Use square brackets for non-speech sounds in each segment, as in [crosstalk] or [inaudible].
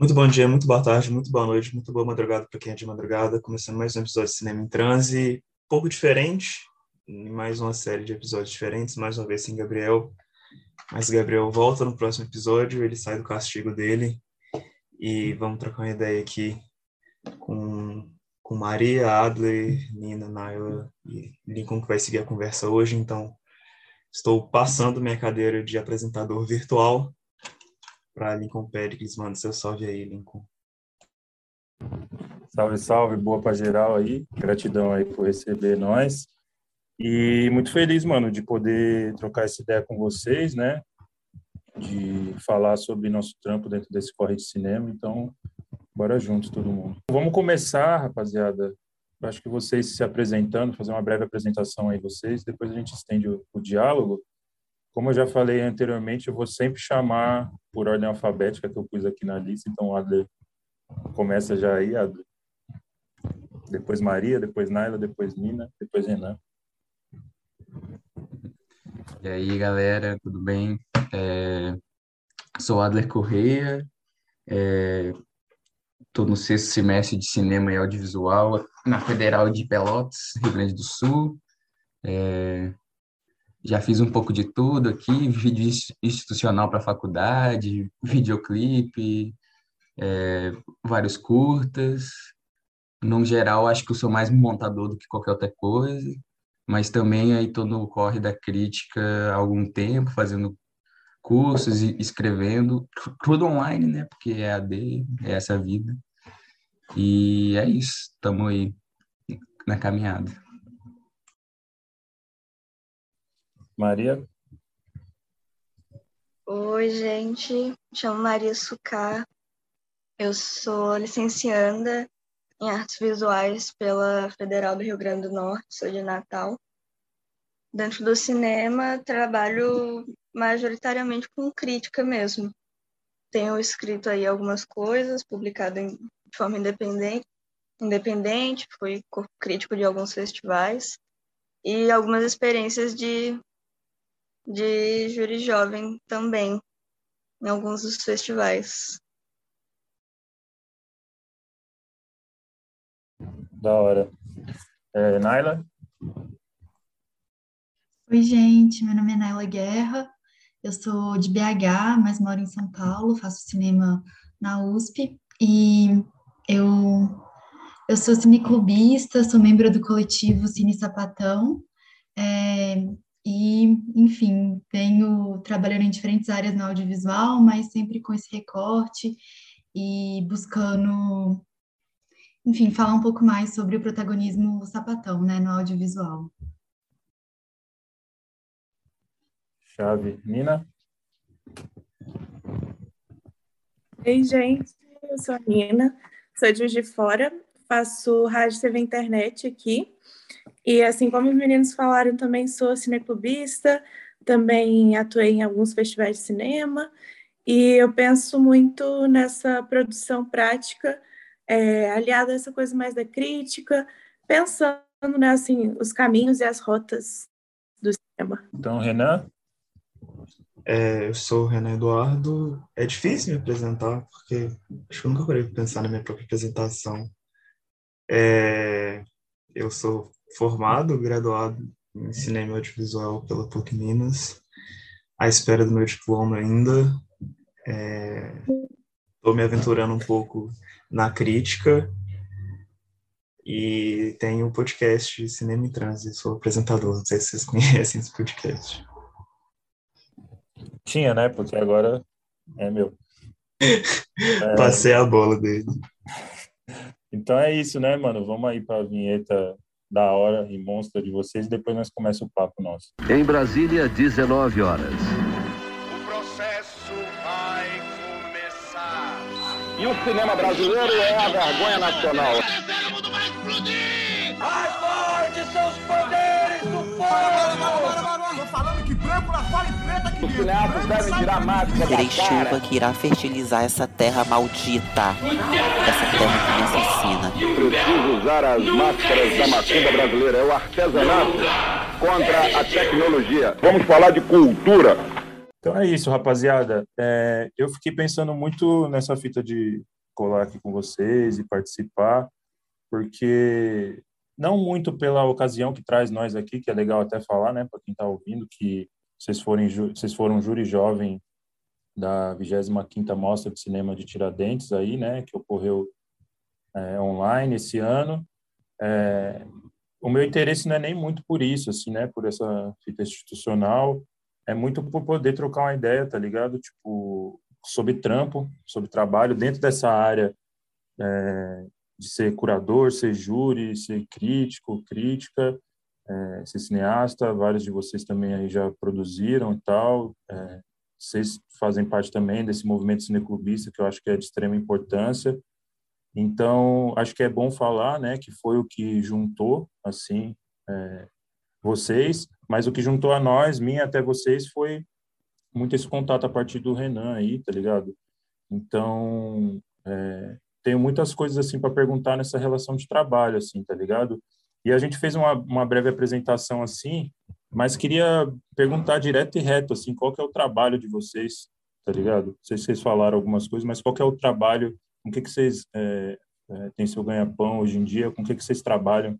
Muito bom dia, muito boa tarde, muito boa noite, muito boa madrugada para quem é de madrugada. Começando mais um episódio de Cinema em Transe, pouco diferente, mais uma série de episódios diferentes, mais uma vez sem Gabriel. Mas Gabriel volta no próximo episódio, ele sai do castigo dele e vamos trocar uma ideia aqui com, com Maria, Adler, Nina, Naila e Lincoln, que vai seguir a conversa hoje. Então, estou passando minha cadeira de apresentador virtual para Lincoln Pérez. Manda seu salve aí, Lincoln. Salve, salve, boa para geral aí. Gratidão aí por receber nós. E muito feliz, mano, de poder trocar essa ideia com vocês, né? De falar sobre nosso trampo dentro desse corre de cinema. Então, bora junto, todo mundo. Vamos começar, rapaziada. Acho que vocês se apresentando, fazer uma breve apresentação aí vocês, depois a gente estende o, o diálogo. Como eu já falei anteriormente, eu vou sempre chamar por ordem alfabética que eu pus aqui na lista. Então, Adler, começa já aí, Adler. Depois Maria, depois Naila, depois Nina, depois Renan. E aí, galera, tudo bem? É, sou Adler Correia, estou é, no sexto semestre de Cinema e Audiovisual na Federal de Pelotas, Rio Grande do Sul. É, já fiz um pouco de tudo aqui, vídeo institucional para faculdade, videoclipe, é, vários curtas. No geral, acho que eu sou mais montador do que qualquer outra coisa mas também aí estou no corre da crítica há algum tempo, fazendo cursos e escrevendo, tudo online, né? Porque é AD, é essa vida. E é isso, estamos aí na caminhada. Maria? Oi, gente. Me chamo Maria Sucar. Eu sou licencianda em artes visuais pela Federal do Rio Grande do Norte, sou de Natal. Dentro do cinema, trabalho majoritariamente com crítica mesmo. Tenho escrito aí algumas coisas, publicado em, de forma independente, independente, fui crítico de alguns festivais e algumas experiências de, de júri jovem também, em alguns dos festivais. Da hora. É, Naila? Oi, gente. Meu nome é Naila Guerra. Eu sou de BH, mas moro em São Paulo. Faço cinema na USP. E eu, eu sou cineclubista, sou membro do coletivo Cine Sapatão. É, e, enfim, venho trabalhando em diferentes áreas no audiovisual, mas sempre com esse recorte e buscando enfim, falar um pouco mais sobre o protagonismo sapatão, né, no audiovisual. Chave. Nina? Ei, gente, eu sou a Nina, sou de Juiz de Fora, faço rádio, TV internet aqui, e assim como os meninos falaram, também sou cineclubista, também atuei em alguns festivais de cinema, e eu penso muito nessa produção prática é, aliado a essa coisa mais da crítica, pensando né, assim, os caminhos e as rotas do cinema. Então, Renan? É, eu sou o Renan Eduardo. É difícil me apresentar, porque acho que eu nunca parei de pensar na minha própria apresentação. É, eu sou formado, graduado em cinema audiovisual pela PUC Minas, à espera do meu diploma ainda. Estou é, me aventurando um pouco na crítica e tenho um podcast Cinema em Transe, sou apresentador, não sei se vocês [laughs] conhecem esse podcast. Tinha, né? Porque agora é meu. é... [laughs] Passei a bola dele. Então é isso, né, mano? Vamos aí para a vinheta da hora e monstra de vocês e depois nós começa o papo nosso. Em Brasília, 19 horas. E o cinema brasileiro é a vergonha nacional. Mais forte são os poderes do povo! Terei chuva que irá fertilizar essa terra maldita. Essa terra que me assassina. Preciso usar as máscaras da macumba brasileira. É o artesanato contra a tecnologia. Vamos falar de cultura. Então é isso, rapaziada. É, eu fiquei pensando muito nessa fita de colar aqui com vocês e participar, porque não muito pela ocasião que traz nós aqui, que é legal até falar, né, para quem está ouvindo, que vocês, forem, vocês foram júri jovem da 25ª Mostra de Cinema de Tiradentes aí, né, que ocorreu é, online esse ano. É, o meu interesse não é nem muito por isso, assim, né, por essa fita institucional, é muito por poder trocar uma ideia, tá ligado? Tipo, sobre trampo, sobre trabalho dentro dessa área é, de ser curador, ser júri, ser crítico, crítica, é, ser cineasta. Vários de vocês também aí já produziram e tal. É, vocês fazem parte também desse movimento cineclubista que eu acho que é de extrema importância. Então, acho que é bom falar, né, que foi o que juntou, assim, é, vocês, mas o que juntou a nós, mim até vocês, foi muito esse contato a partir do Renan aí, tá ligado? Então, é, tenho muitas coisas assim para perguntar nessa relação de trabalho, assim, tá ligado? E a gente fez uma, uma breve apresentação assim, mas queria perguntar direto e reto, assim, qual que é o trabalho de vocês, tá ligado? Não sei se vocês falaram algumas coisas, mas qual que é o trabalho, com que que vocês é, é, têm seu ganha-pão hoje em dia, com que que vocês trabalham?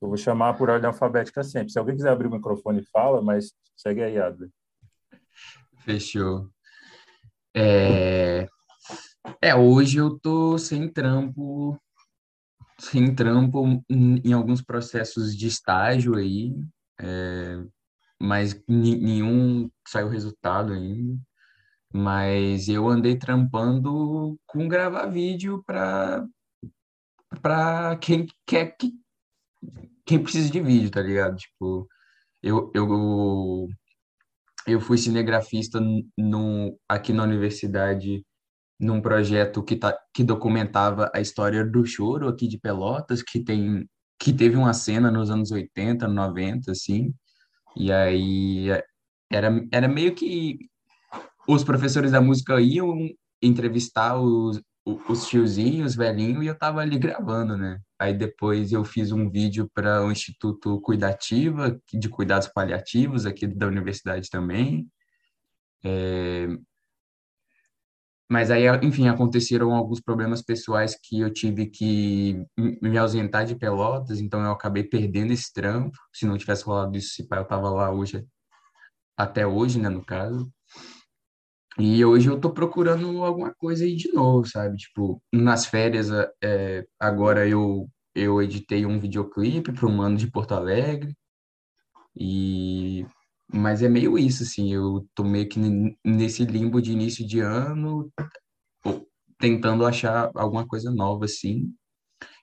Eu vou chamar por ordem alfabética sempre. Se alguém quiser abrir o microfone, fala, mas segue aí, Adler. Fechou. É... é, hoje eu tô sem trampo, sem trampo em alguns processos de estágio aí, é... mas nenhum saiu resultado ainda. Mas eu andei trampando com gravar vídeo para para quem quer que quem precisa de vídeo, tá ligado? Tipo, eu, eu, eu fui cinegrafista no, aqui na universidade num projeto que, tá, que documentava a história do choro aqui de Pelotas, que tem que teve uma cena nos anos 80, 90, assim, e aí era, era meio que os professores da música iam entrevistar os, os tiozinhos, velhinhos, e eu tava ali gravando, né? Aí depois eu fiz um vídeo para o Instituto Cuidativa, de Cuidados Paliativos, aqui da universidade também. É... Mas aí, enfim, aconteceram alguns problemas pessoais que eu tive que me ausentar de Pelotas, então eu acabei perdendo esse trampo. Se não tivesse rolado isso, se eu tava lá hoje, até hoje, né, no caso. E hoje eu tô procurando alguma coisa aí de novo, sabe? Tipo, nas férias, é, agora eu, eu editei um videoclipe um mano de Porto Alegre. E... Mas é meio isso, assim, eu tô meio que nesse limbo de início de ano, tentando achar alguma coisa nova, assim.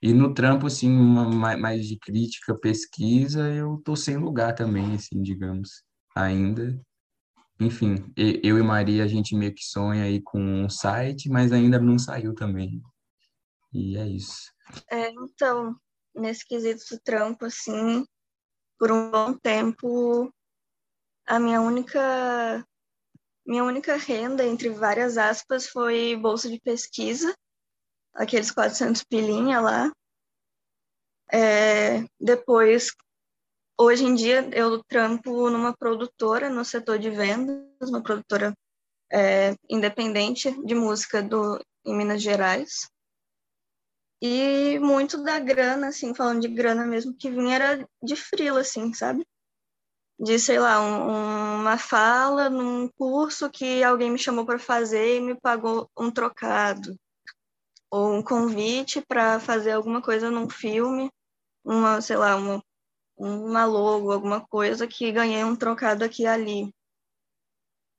E no trampo, assim, mais de crítica, pesquisa, eu tô sem lugar também, assim, digamos, ainda enfim, eu e Maria, a gente meio que sonha aí com um site, mas ainda não saiu também. E é isso. É, então, nesse quesito do trampo, assim, por um bom tempo, a minha única minha única renda, entre várias aspas, foi bolsa de pesquisa, aqueles 400 pilinha lá. É, depois, Hoje em dia eu trampo numa produtora no setor de vendas, uma produtora é, independente de música do, em Minas Gerais. E muito da grana, assim, falando de grana mesmo, que vinha era de frila, assim, sabe? De, sei lá, um, uma fala num curso que alguém me chamou para fazer e me pagou um trocado. Ou um convite para fazer alguma coisa num filme, uma, sei lá, uma uma logo, alguma coisa que ganhei um trocado aqui e ali.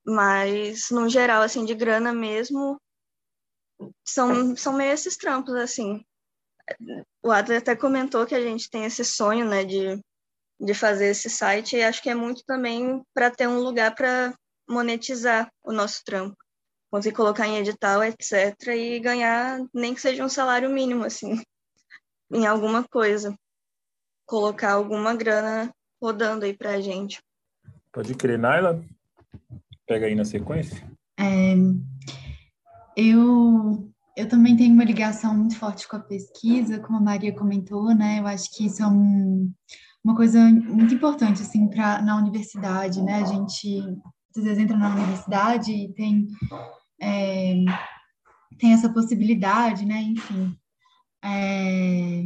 Mas, no geral, assim, de grana mesmo, são, são meio esses trampos, assim. O Adler até comentou que a gente tem esse sonho, né, de, de fazer esse site, e acho que é muito também para ter um lugar para monetizar o nosso trampo. Conseguir colocar em edital, etc., e ganhar, nem que seja um salário mínimo, assim, [laughs] em alguma coisa colocar alguma grana rodando aí pra gente. Pode crer, Naila? Pega aí na sequência. É, eu, eu também tenho uma ligação muito forte com a pesquisa, como a Maria comentou, né? Eu acho que isso é um, uma coisa muito importante assim para na universidade, né? A gente às vezes entra na universidade e tem é, tem essa possibilidade, né? Enfim, é,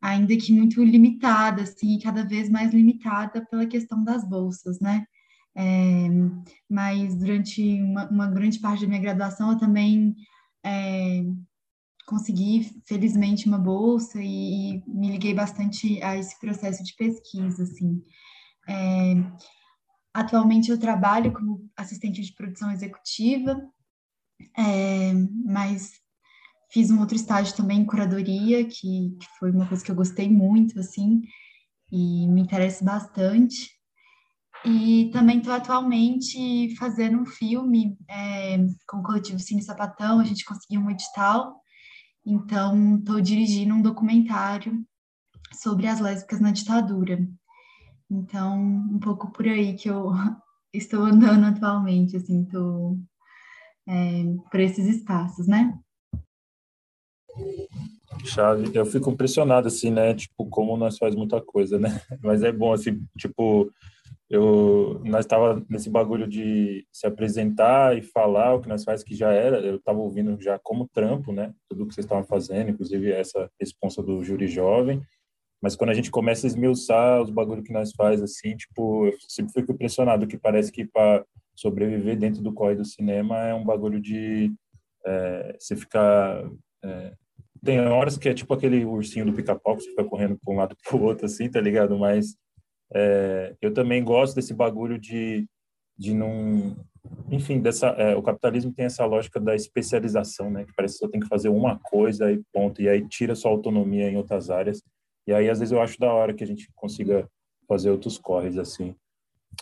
ainda que muito limitada, assim, cada vez mais limitada pela questão das bolsas, né? É, mas durante uma, uma, grande parte da minha graduação eu também é, consegui, felizmente, uma bolsa e, e, me liguei bastante a esse processo de pesquisa, assim. É, atualmente eu trabalho como assistente de produção executiva, é, mas fiz um outro estágio também em curadoria, que, que foi uma coisa que eu gostei muito, assim, e me interessa bastante. E também estou atualmente fazendo um filme é, com o coletivo Cine Sapatão, a gente conseguiu um edital, então estou dirigindo um documentário sobre as lésbicas na ditadura. Então, um pouco por aí que eu [laughs] estou andando atualmente, assim, estou é, por esses espaços, né? Chave, eu fico impressionado, assim, né, tipo, como nós faz muita coisa, né, [laughs] mas é bom, assim, tipo, eu nós estava nesse bagulho de se apresentar e falar o que nós faz que já era eu estava ouvindo já como trampo né tudo que vocês estavam fazendo inclusive essa responsa do júri jovem. Mas quando a gente começa a esmiuçar os bagulho que nós faz assim tipo eu sempre fico impressionado que parece que para sobreviver dentro do corre do cinema é um bagulho de é, você ficar é, tem horas que é tipo aquele ursinho do pica-pau que você fica correndo para um lado para o outro assim tá ligado? Mas é, eu também gosto desse bagulho de, de não. Enfim, dessa, é, o capitalismo tem essa lógica da especialização, né? Que parece que só tem que fazer uma coisa e ponto. E aí tira sua autonomia em outras áreas. E aí, às vezes, eu acho da hora que a gente consiga fazer outros corres, assim.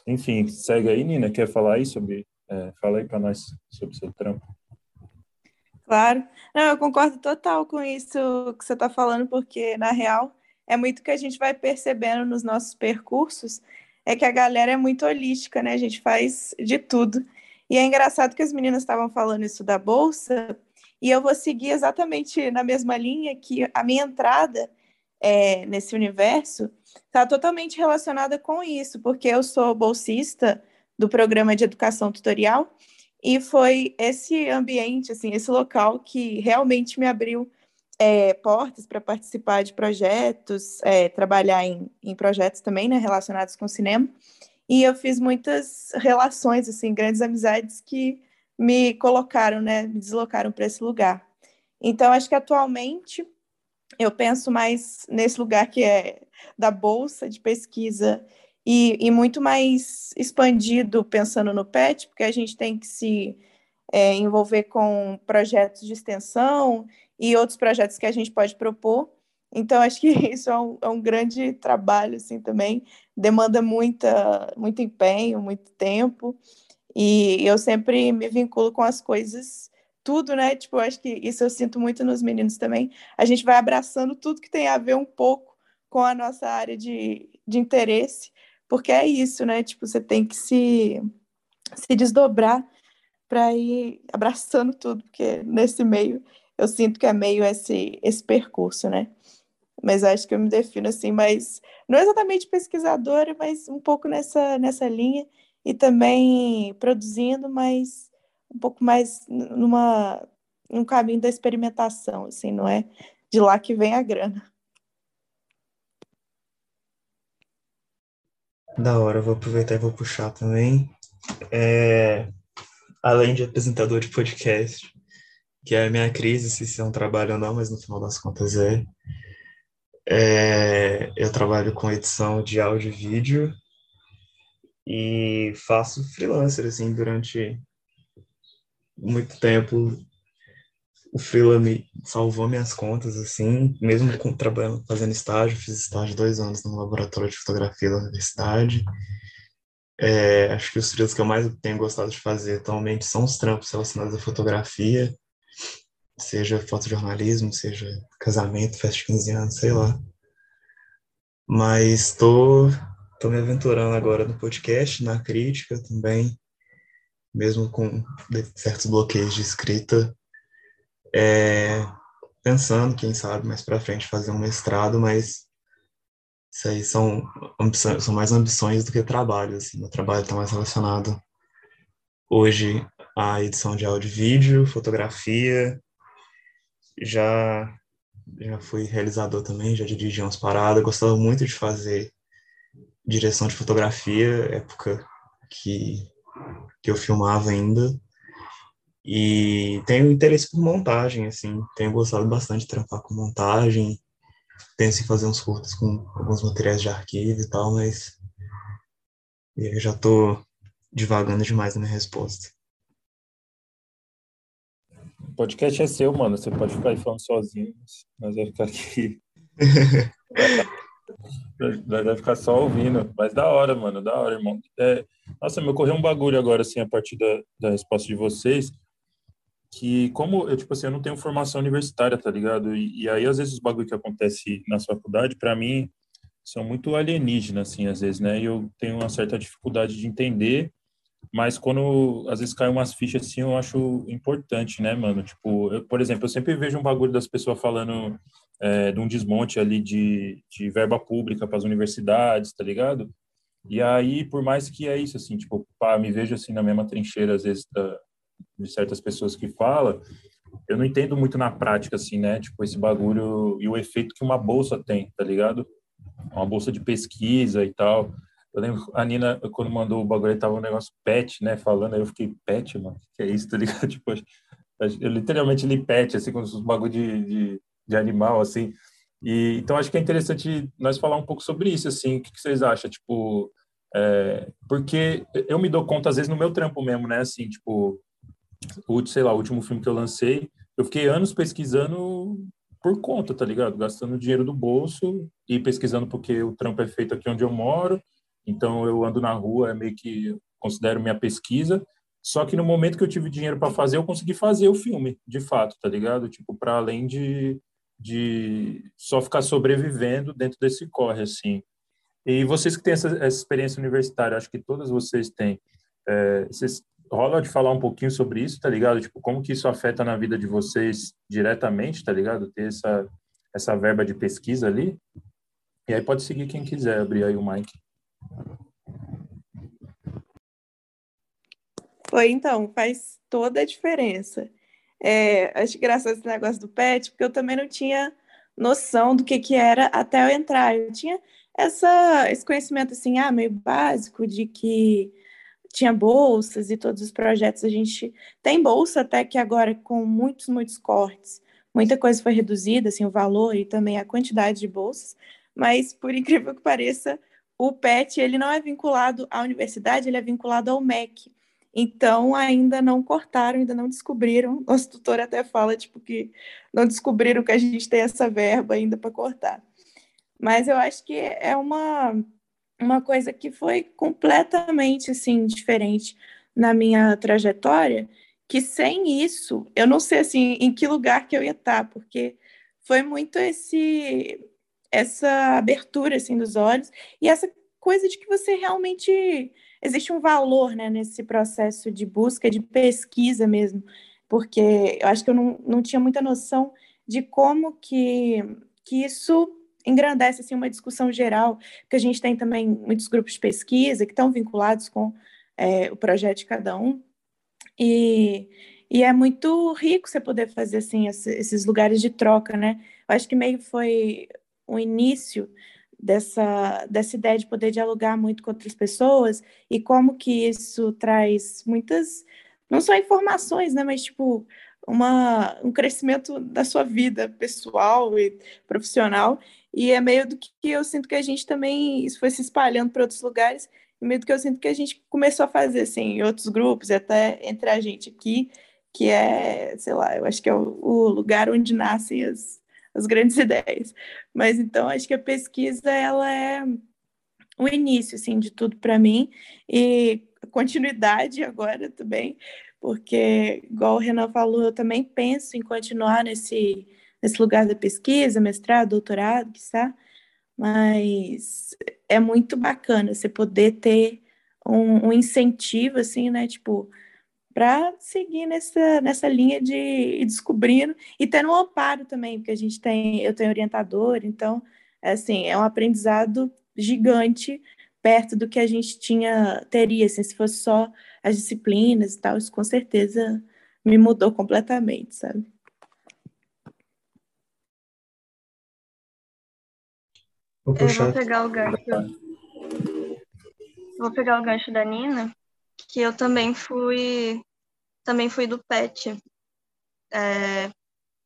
Enfim, segue aí, Nina. Quer falar aí sobre. É, fala aí para nós sobre o seu trampo. Claro. Não, eu concordo total com isso que você está falando, porque, na real, é muito que a gente vai percebendo nos nossos percursos, é que a galera é muito holística, né? A gente faz de tudo. E é engraçado que as meninas estavam falando isso da bolsa, e eu vou seguir exatamente na mesma linha que a minha entrada é, nesse universo está totalmente relacionada com isso, porque eu sou bolsista do programa de educação tutorial e foi esse ambiente, assim, esse local que realmente me abriu é, portas para participar de projetos, é, trabalhar em, em projetos também, né, relacionados com cinema. E eu fiz muitas relações, assim, grandes amizades que me colocaram, né, me deslocaram para esse lugar. Então, acho que atualmente eu penso mais nesse lugar que é da bolsa de pesquisa e, e muito mais expandido pensando no PET, porque a gente tem que se é, envolver com projetos de extensão e outros projetos que a gente pode propor. Então, acho que [laughs] isso é um, é um grande trabalho, assim, também. Demanda muita, muito empenho, muito tempo. E eu sempre me vinculo com as coisas, tudo, né? Tipo, acho que isso eu sinto muito nos meninos também. A gente vai abraçando tudo que tem a ver um pouco com a nossa área de, de interesse, porque é isso, né? Tipo, você tem que se, se desdobrar para ir abraçando tudo, porque nesse meio eu sinto que é meio esse, esse percurso, né? Mas acho que eu me defino assim, mas não exatamente pesquisadora, mas um pouco nessa, nessa linha e também produzindo, mas um pouco mais numa um caminho da experimentação, assim, não é de lá que vem a grana. Da hora, vou aproveitar e vou puxar também. É, além de apresentador de podcast, que é a minha crise, se isso é um trabalho ou não, mas no final das contas é. é eu trabalho com edição de áudio e vídeo e faço freelancer, assim, durante muito tempo. O freela me salvou minhas contas, assim, mesmo com, trabalhando, fazendo estágio, fiz estágio dois anos no laboratório de fotografia da universidade. É, acho que os freelas que eu mais tenho gostado de fazer atualmente são os trampos relacionados à fotografia, seja fotojornalismo, seja casamento, festa de 15 anos, sei lá. Mas estou tô, tô me aventurando agora no podcast, na crítica também, mesmo com certos bloqueios de escrita, é, pensando, quem sabe, mais para frente fazer um mestrado, mas Isso aí são, são mais ambições do que trabalho, assim. Meu trabalho está mais relacionado hoje à edição de áudio e vídeo, fotografia. Já, já fui realizador também, já dirigi umas paradas. Gostava muito de fazer direção de fotografia, época que, que eu filmava ainda. E tenho interesse por montagem, assim, tenho gostado bastante de trampar com montagem, penso em fazer uns curtos com alguns materiais de arquivo e tal, mas eu já estou divagando demais na minha resposta. O podcast é seu, mano. Você pode ficar aí falando sozinho, mas vai ficar aqui. [laughs] vai ficar só ouvindo. Mas da hora, mano. Da hora, irmão. É... Nossa, me ocorreu um bagulho agora, assim, a partir da, da resposta de vocês que como eu tipo assim eu não tenho formação universitária tá ligado? E, e aí às vezes os bagulho que acontece na faculdade para mim são muito alienígenas assim às vezes né? E eu tenho uma certa dificuldade de entender mas quando às vezes cai umas fichas assim eu acho importante né mano? Tipo eu, por exemplo eu sempre vejo um bagulho das pessoas falando é, de um desmonte ali de, de verba pública para as universidades tá ligado? E aí por mais que é isso assim tipo pá, me vejo assim na mesma trincheira às vezes da, de certas pessoas que fala, eu não entendo muito na prática, assim, né? Tipo, esse bagulho e o efeito que uma bolsa tem, tá ligado? Uma bolsa de pesquisa e tal. Eu lembro, a Nina, quando mandou o bagulho, tava um negócio pet, né? Falando, aí eu fiquei, pet, mano? que é isso, [laughs] tá ligado? Tipo, eu literalmente li pet, assim, com os bagulho de, de, de, animal, assim. E, então, acho que é interessante nós falar um pouco sobre isso, assim. O que, que vocês acham? Tipo, é, porque eu me dou conta, às vezes, no meu trampo mesmo, né? Assim, tipo, o, sei lá, o último filme que eu lancei, eu fiquei anos pesquisando por conta, tá ligado? Gastando dinheiro do bolso e pesquisando porque o trampo é feito aqui onde eu moro, então eu ando na rua, é meio que considero minha pesquisa. Só que no momento que eu tive dinheiro para fazer, eu consegui fazer o filme, de fato, tá ligado? Tipo, para além de, de só ficar sobrevivendo dentro desse corre, assim. E vocês que têm essa, essa experiência universitária, acho que todas vocês têm, é, vocês rola de falar um pouquinho sobre isso, tá ligado? Tipo, como que isso afeta na vida de vocês diretamente, tá ligado? Ter essa, essa verba de pesquisa ali. E aí pode seguir quem quiser, abrir aí o mic. Foi, então, faz toda a diferença. É, acho engraçado esse negócio do PET, porque eu também não tinha noção do que, que era até eu entrar. Eu tinha essa, esse conhecimento, assim, ah, meio básico de que tinha bolsas e todos os projetos. A gente tem bolsa até que agora, com muitos, muitos cortes, muita coisa foi reduzida, assim, o valor e também a quantidade de bolsas, mas, por [laughs] incrível que pareça, o PET ele não é vinculado à universidade, ele é vinculado ao MEC. Então, ainda não cortaram, ainda não descobriram. [laughs] Nosso tutor até fala, tipo, que não descobriram que a gente tem essa verba ainda para cortar. Mas eu acho que é uma uma coisa que foi completamente assim diferente na minha trajetória, que sem isso, eu não sei assim em que lugar que eu ia estar, porque foi muito esse essa abertura assim dos olhos e essa coisa de que você realmente existe um valor, né, nesse processo de busca, de pesquisa mesmo, porque eu acho que eu não, não tinha muita noção de como que que isso engrandece assim, uma discussão geral, porque a gente tem também muitos grupos de pesquisa que estão vinculados com é, o projeto de cada um, e, e é muito rico você poder fazer assim, esses lugares de troca, né? Eu acho que meio foi o início dessa, dessa ideia de poder dialogar muito com outras pessoas e como que isso traz muitas, não só informações, né, mas tipo uma, um crescimento da sua vida pessoal e profissional e é meio do que eu sinto que a gente também, isso foi se espalhando para outros lugares, e meio do que eu sinto que a gente começou a fazer, assim, em outros grupos, e até entre a gente aqui, que é, sei lá, eu acho que é o, o lugar onde nascem as, as grandes [laughs] ideias. Mas então, acho que a pesquisa, ela é o início, assim, de tudo para mim, e continuidade agora também, porque, igual o Renan falou, eu também penso em continuar nesse nesse lugar da pesquisa, mestrado, doutorado, está mas é muito bacana você poder ter um, um incentivo, assim, né, tipo, para seguir nessa, nessa linha de ir descobrindo e tendo um amparo também, porque a gente tem, eu tenho orientador, então É assim, é um aprendizado gigante perto do que a gente tinha teria, assim, se fosse só as disciplinas e tal, isso com certeza me mudou completamente, sabe? Vou Eu vou pegar o gancho. Vou pegar o gancho da Nina, que eu também fui também fui do PET. É,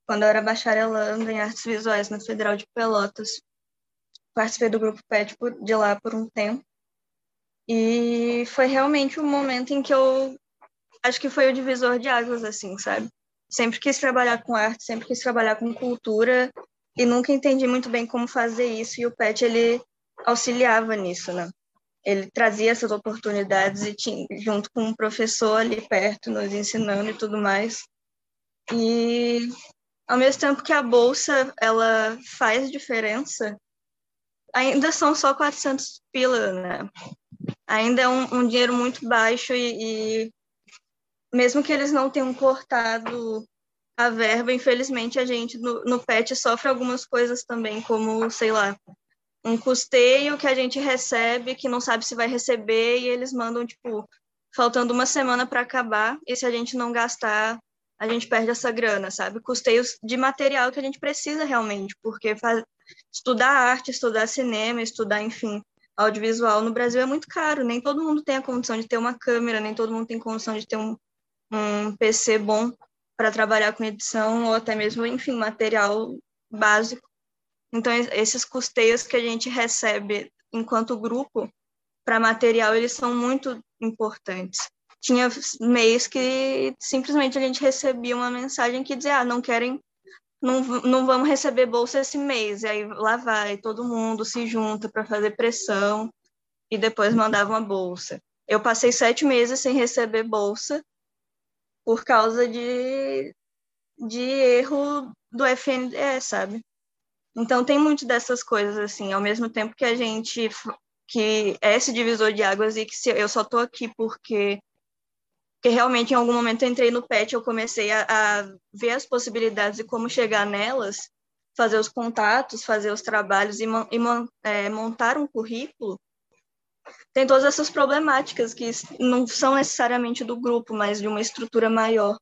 quando eu era bacharelando em artes visuais na Federal de Pelotas. Participei do grupo PET de lá por um tempo. E foi realmente um momento em que eu acho que foi o divisor de águas, assim, sabe? Sempre quis trabalhar com arte, sempre quis trabalhar com cultura e nunca entendi muito bem como fazer isso. E o PET, ele auxiliava nisso, né? Ele trazia essas oportunidades e tinha, junto com um professor ali perto, nos ensinando e tudo mais. E ao mesmo tempo que a bolsa ela faz diferença, ainda são só 400 pila, né? Ainda é um, um dinheiro muito baixo e, e mesmo que eles não tenham cortado a verba, infelizmente a gente no, no PET sofre algumas coisas também, como, sei lá, um custeio que a gente recebe, que não sabe se vai receber, e eles mandam, tipo, faltando uma semana para acabar, e se a gente não gastar, a gente perde essa grana, sabe? Custeios de material que a gente precisa realmente, porque faz... estudar arte, estudar cinema, estudar, enfim, audiovisual no Brasil é muito caro, nem todo mundo tem a condição de ter uma câmera, nem todo mundo tem condição de ter um, um PC bom para trabalhar com edição ou até mesmo, enfim, material básico. Então, esses custeios que a gente recebe enquanto grupo para material, eles são muito importantes. Tinha mês que simplesmente a gente recebia uma mensagem que dizia, ah, não querem, não, não vamos receber bolsa esse mês. E aí lá vai, todo mundo se junta para fazer pressão e depois mandava uma bolsa. Eu passei sete meses sem receber bolsa por causa de, de erro do FNDE, sabe? Então tem muito dessas coisas assim, ao mesmo tempo que a gente que é esse divisor de águas e que se, eu só tô aqui porque porque realmente em algum momento eu entrei no PET, eu comecei a, a ver as possibilidades e como chegar nelas, fazer os contatos, fazer os trabalhos e, e é, montar um currículo tem todas essas problemáticas que não são necessariamente do grupo, mas de uma estrutura maior,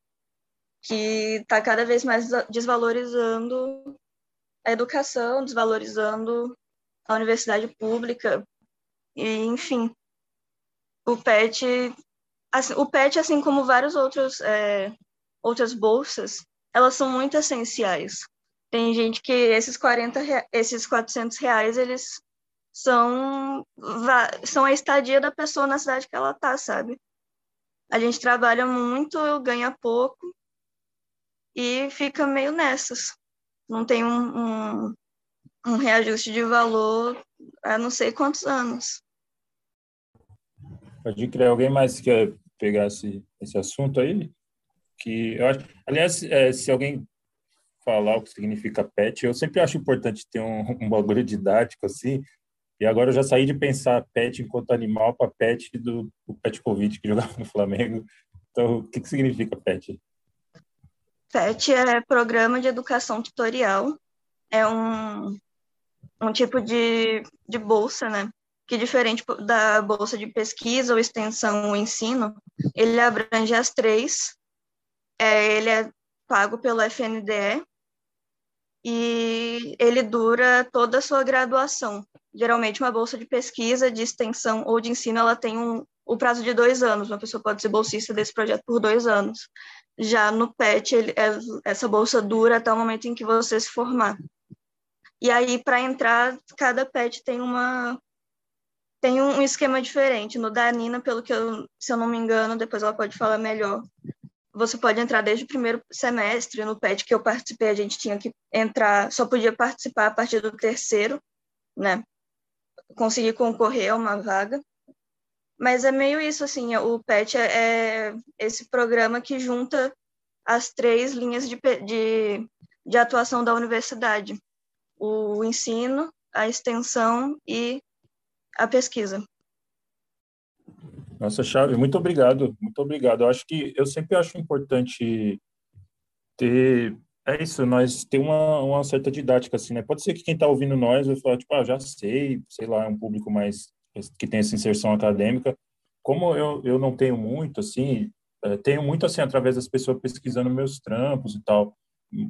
que está cada vez mais desvalorizando a educação, desvalorizando a universidade pública, e, enfim. O PET, assim, o PET, assim como várias outros, é, outras bolsas, elas são muito essenciais. Tem gente que esses 40, esses 400 reais, eles são, são a estadia da pessoa na cidade que ela tá, sabe? A gente trabalha muito, ganha pouco e fica meio nessas. Não tem um, um, um reajuste de valor há não sei quantos anos. Pode crer. Alguém mais quer pegar esse, esse assunto aí? Que eu acho, aliás, é, se alguém falar o que significa pet, eu sempre acho importante ter um, [laughs] um bagulho didático assim, e agora eu já saí de pensar pet enquanto animal para pet do, Pet Covid que [laughs] jogava no Flamengo. Então, o que, que significa pet? PET é Programa de Educação Tutorial. É um, um tipo de, de bolsa, né? Que diferente da bolsa de pesquisa ou extensão ou ensino, ele abrange as três. É, ele é pago pelo FNDE e ele dura toda a sua graduação geralmente uma bolsa de pesquisa, de extensão ou de ensino, ela tem um, o prazo de dois anos. Uma pessoa pode ser bolsista desse projeto por dois anos. Já no PET, ele, é, essa bolsa dura até o momento em que você se formar. E aí, para entrar, cada PET tem uma tem um esquema diferente. No da Nina, pelo que eu, se eu não me engano, depois ela pode falar melhor. Você pode entrar desde o primeiro semestre. No PET que eu participei, a gente tinha que entrar, só podia participar a partir do terceiro, né? conseguir concorrer a uma vaga. Mas é meio isso, assim, o PET é, é esse programa que junta as três linhas de, de, de atuação da universidade: o ensino, a extensão e a pesquisa. Nossa, Chave, muito obrigado, muito obrigado. Eu acho que eu sempre acho importante ter É isso, nós tem uma, uma certa didática, assim, né? Pode ser que quem está ouvindo nós vai falar, tipo, ah, já sei, sei lá, é um público mais que tem essa inserção acadêmica. Como eu, eu não tenho muito, assim, é, tenho muito, assim, através das pessoas pesquisando meus trampos e tal.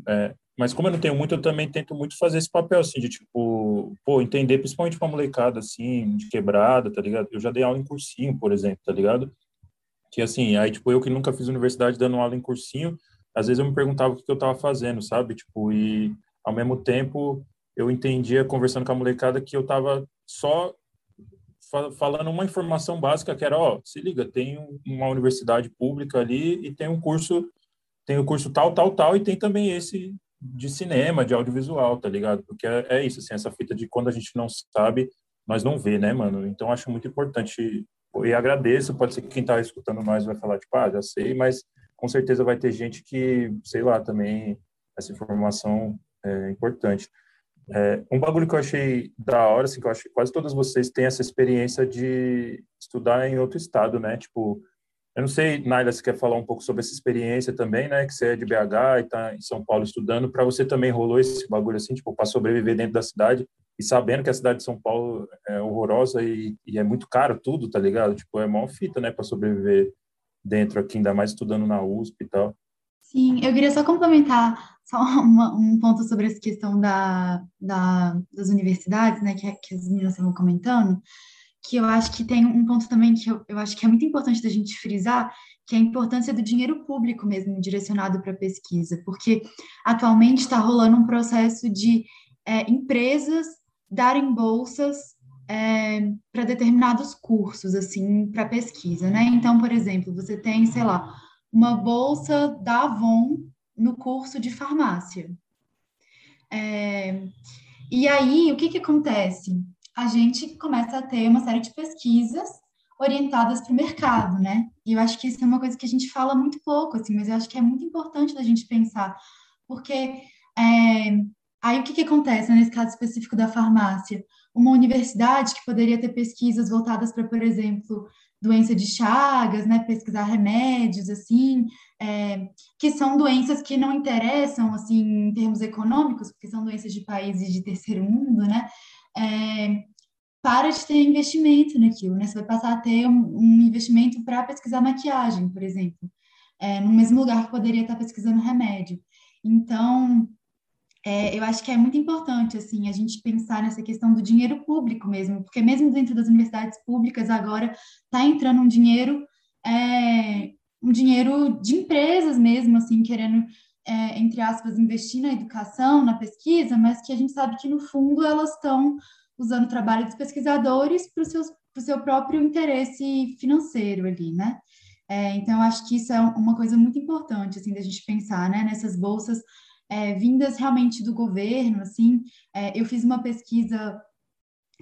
É, mas como eu não tenho muito, eu também tento muito fazer esse papel, assim, de, tipo, pô, entender, principalmente pra molecada, assim, de quebrada, tá ligado? Eu já dei aula em cursinho, por exemplo, tá ligado? Que, assim, aí, tipo, eu que nunca fiz universidade dando aula em cursinho, às vezes eu me perguntava o que eu estava fazendo, sabe? Tipo, e ao mesmo tempo eu entendia, conversando com a molecada, que eu estava só falando uma informação básica que era, ó, se liga, tem uma universidade pública ali e tem um curso, tem o curso tal, tal, tal, e tem também esse de cinema, de audiovisual, tá ligado? Porque é, é isso, assim, essa fita de quando a gente não sabe, nós não vê, né, mano? Então acho muito importante e agradeço, pode ser que quem tá escutando nós vai falar, tipo, ah, já sei, mas com certeza vai ter gente que, sei lá, também essa informação é importante. É, um bagulho que eu achei da hora, assim, que eu acho que quase todas vocês têm essa experiência de estudar em outro estado, né? Tipo, eu não sei, Naila, se quer falar um pouco sobre essa experiência também, né? Que você é de BH e tá em São Paulo estudando. Para você também rolou esse bagulho assim, tipo, para sobreviver dentro da cidade e sabendo que a cidade de São Paulo é horrorosa e, e é muito caro tudo, tá ligado? Tipo, é mó fita, né? Para sobreviver dentro aqui, ainda mais estudando na USP e tal. Sim, eu queria só complementar só uma, um ponto sobre essa questão da, da, das universidades, né, que, que as meninas estavam comentando, que eu acho que tem um ponto também que eu, eu acho que é muito importante da gente frisar, que é a importância do dinheiro público mesmo direcionado para pesquisa, porque atualmente está rolando um processo de é, empresas darem bolsas é, para determinados cursos, assim, para pesquisa, né? Então, por exemplo, você tem, sei lá, uma bolsa da Avon no curso de farmácia. É, e aí, o que que acontece? A gente começa a ter uma série de pesquisas orientadas para o mercado, né? E eu acho que isso é uma coisa que a gente fala muito pouco, assim, mas eu acho que é muito importante da gente pensar, porque é, aí o que que acontece nesse caso específico da farmácia? uma universidade que poderia ter pesquisas voltadas para, por exemplo, doença de Chagas, né, pesquisar remédios, assim, é, que são doenças que não interessam, assim, em termos econômicos, porque são doenças de países de terceiro mundo, né, é, para de ter investimento naquilo, né, você vai passar a ter um, um investimento para pesquisar maquiagem, por exemplo, é, no mesmo lugar que poderia estar pesquisando remédio. Então, é, eu acho que é muito importante assim a gente pensar nessa questão do dinheiro público mesmo, porque mesmo dentro das universidades públicas agora está entrando um dinheiro é, um dinheiro de empresas mesmo assim querendo é, entre aspas investir na educação, na pesquisa, mas que a gente sabe que no fundo elas estão usando o trabalho dos pesquisadores para o seu próprio interesse financeiro ali, né? É, então, acho que isso é uma coisa muito importante, assim, da gente pensar, né, nessas bolsas é, vindas realmente do governo, assim, é, eu fiz uma pesquisa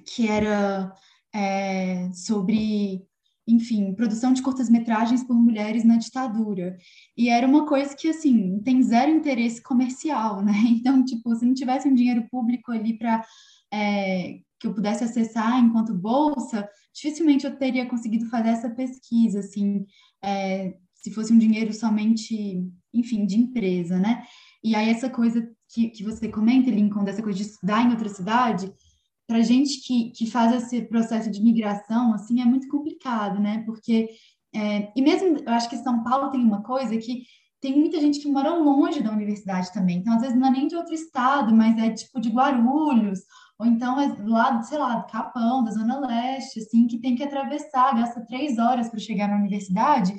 que era é, sobre, enfim, produção de curtas-metragens por mulheres na ditadura, e era uma coisa que, assim, tem zero interesse comercial, né, [laughs] então, tipo, se não tivesse um dinheiro público ali para é, que eu pudesse acessar enquanto bolsa, dificilmente eu teria conseguido fazer essa pesquisa, assim, é, se fosse um dinheiro somente, enfim, de empresa, né? E aí essa coisa que, que você comenta, Lincoln, dessa coisa de estudar em outra cidade, para gente que, que faz esse processo de migração, assim, é muito complicado, né? Porque, é, e mesmo, eu acho que São Paulo tem uma coisa que tem muita gente que mora longe da universidade também, então às vezes não é nem de outro estado, mas é tipo de Guarulhos, ou então é lá, sei lá, do Capão, da Zona Leste, assim, que tem que atravessar, gasta três horas para chegar na universidade,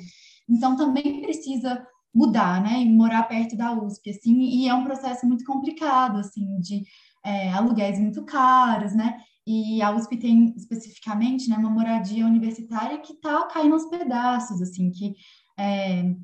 então também precisa mudar, né, e morar perto da USP, assim, e é um processo muito complicado, assim, de é, aluguéis muito caros, né, e a USP tem especificamente, né, uma moradia universitária que está caindo aos pedaços, assim, que, é,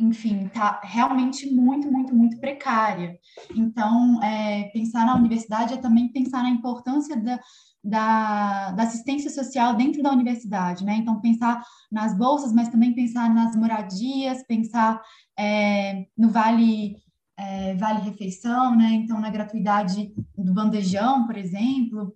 enfim, está realmente muito, muito, muito precária. Então, é, pensar na universidade é também pensar na importância da, da, da, assistência social dentro da universidade, né? Então, pensar nas bolsas, mas também pensar nas moradias, pensar é, no vale, é, vale refeição, né? Então, na gratuidade do bandejão, por exemplo.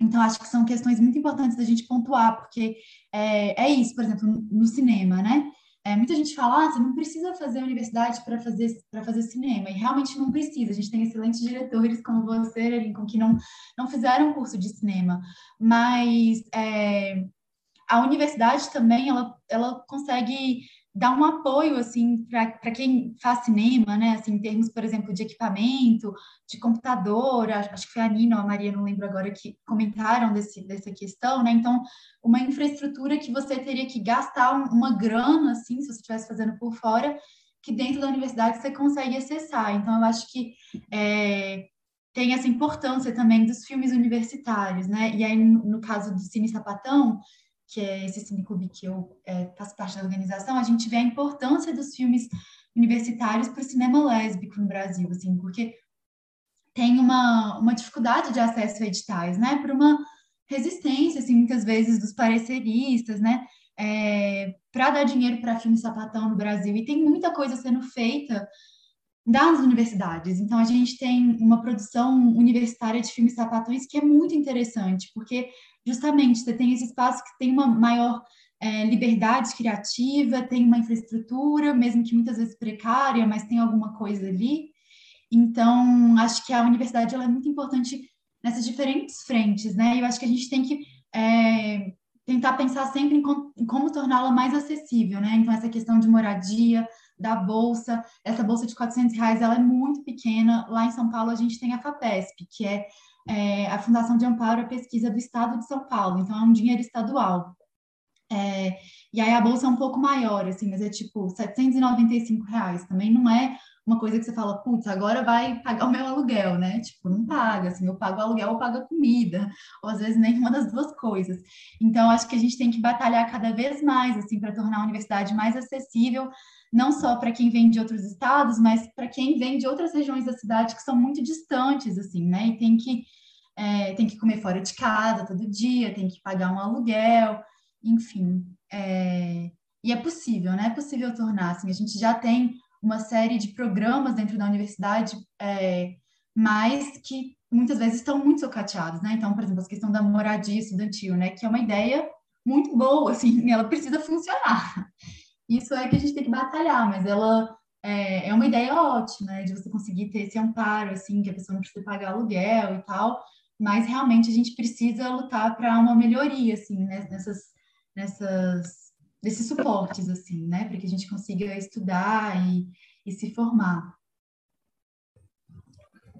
Então, acho que são questões muito importantes da gente pontuar, porque é, é isso, por exemplo, no cinema, né? é, muita gente fala, ah, você não precisa fazer universidade para fazer para fazer cinema, e realmente não precisa. A gente tem excelentes diretores como você, Lincoln, que não não fizeram curso de cinema, mas é, a universidade também ela ela consegue dar um apoio assim para quem faz cinema, né? Assim, em termos, por exemplo, de equipamento, de computador, acho que foi a Nina ou a Maria, não lembro agora, que comentaram desse, dessa questão, né? Então, uma infraestrutura que você teria que gastar uma grana, assim, se você estivesse fazendo por fora, que dentro da universidade você consegue acessar. Então, eu acho que é, tem essa importância também dos filmes universitários, né? E aí, no, no caso do Cine Sapatão, que é esse cineclube que eu é, faço parte da organização, a gente vê a importância dos filmes universitários para o cinema lésbico no Brasil, assim, porque tem uma, uma dificuldade de acesso a editais, né, por uma resistência, assim, muitas vezes dos pareceristas, né, é, para dar dinheiro para filme sapatão no Brasil, e tem muita coisa sendo feita das universidades. Então, a gente tem uma produção universitária de filmes sapatões que é muito interessante, porque justamente você tem esse espaço que tem uma maior é, liberdade criativa, tem uma infraestrutura, mesmo que muitas vezes precária, mas tem alguma coisa ali. Então, acho que a universidade ela é muito importante nessas diferentes frentes, né? Eu acho que a gente tem que é, tentar pensar sempre em, com, em como torná-la mais acessível, né? Então, essa questão de moradia, da bolsa, essa bolsa de 400 reais, ela é muito pequena. Lá em São Paulo, a gente tem a FAPESP, que é é, a Fundação de Amparo à Pesquisa do Estado de São Paulo, então é um dinheiro estadual. É, e aí a bolsa é um pouco maior, assim, mas é tipo 795 reais. Também não é uma coisa que você fala, putz, agora vai pagar o meu aluguel, né? Tipo, não paga, assim, eu pago o aluguel ou pago a comida, ou às vezes nenhuma das duas coisas. Então, acho que a gente tem que batalhar cada vez mais, assim, para tornar a universidade mais acessível, não só para quem vem de outros estados, mas para quem vem de outras regiões da cidade que são muito distantes, assim, né? E tem que, é, tem que comer fora de casa todo dia, tem que pagar um aluguel, enfim. É, e é possível, né? É possível tornar, assim, a gente já tem uma série de programas dentro da universidade, é, mas que muitas vezes estão muito socateados, né? Então, por exemplo, a questão da moradia estudantil, né? Que é uma ideia muito boa, assim, [laughs] ela precisa funcionar. Isso é que a gente tem que batalhar, mas ela é, é uma ideia ótima, né, de você conseguir ter esse amparo, assim, que a pessoa não precisa pagar aluguel e tal, mas realmente a gente precisa lutar para uma melhoria, assim, né, nessas, nessas, nesses suportes, assim, né, para que a gente consiga estudar e, e se formar.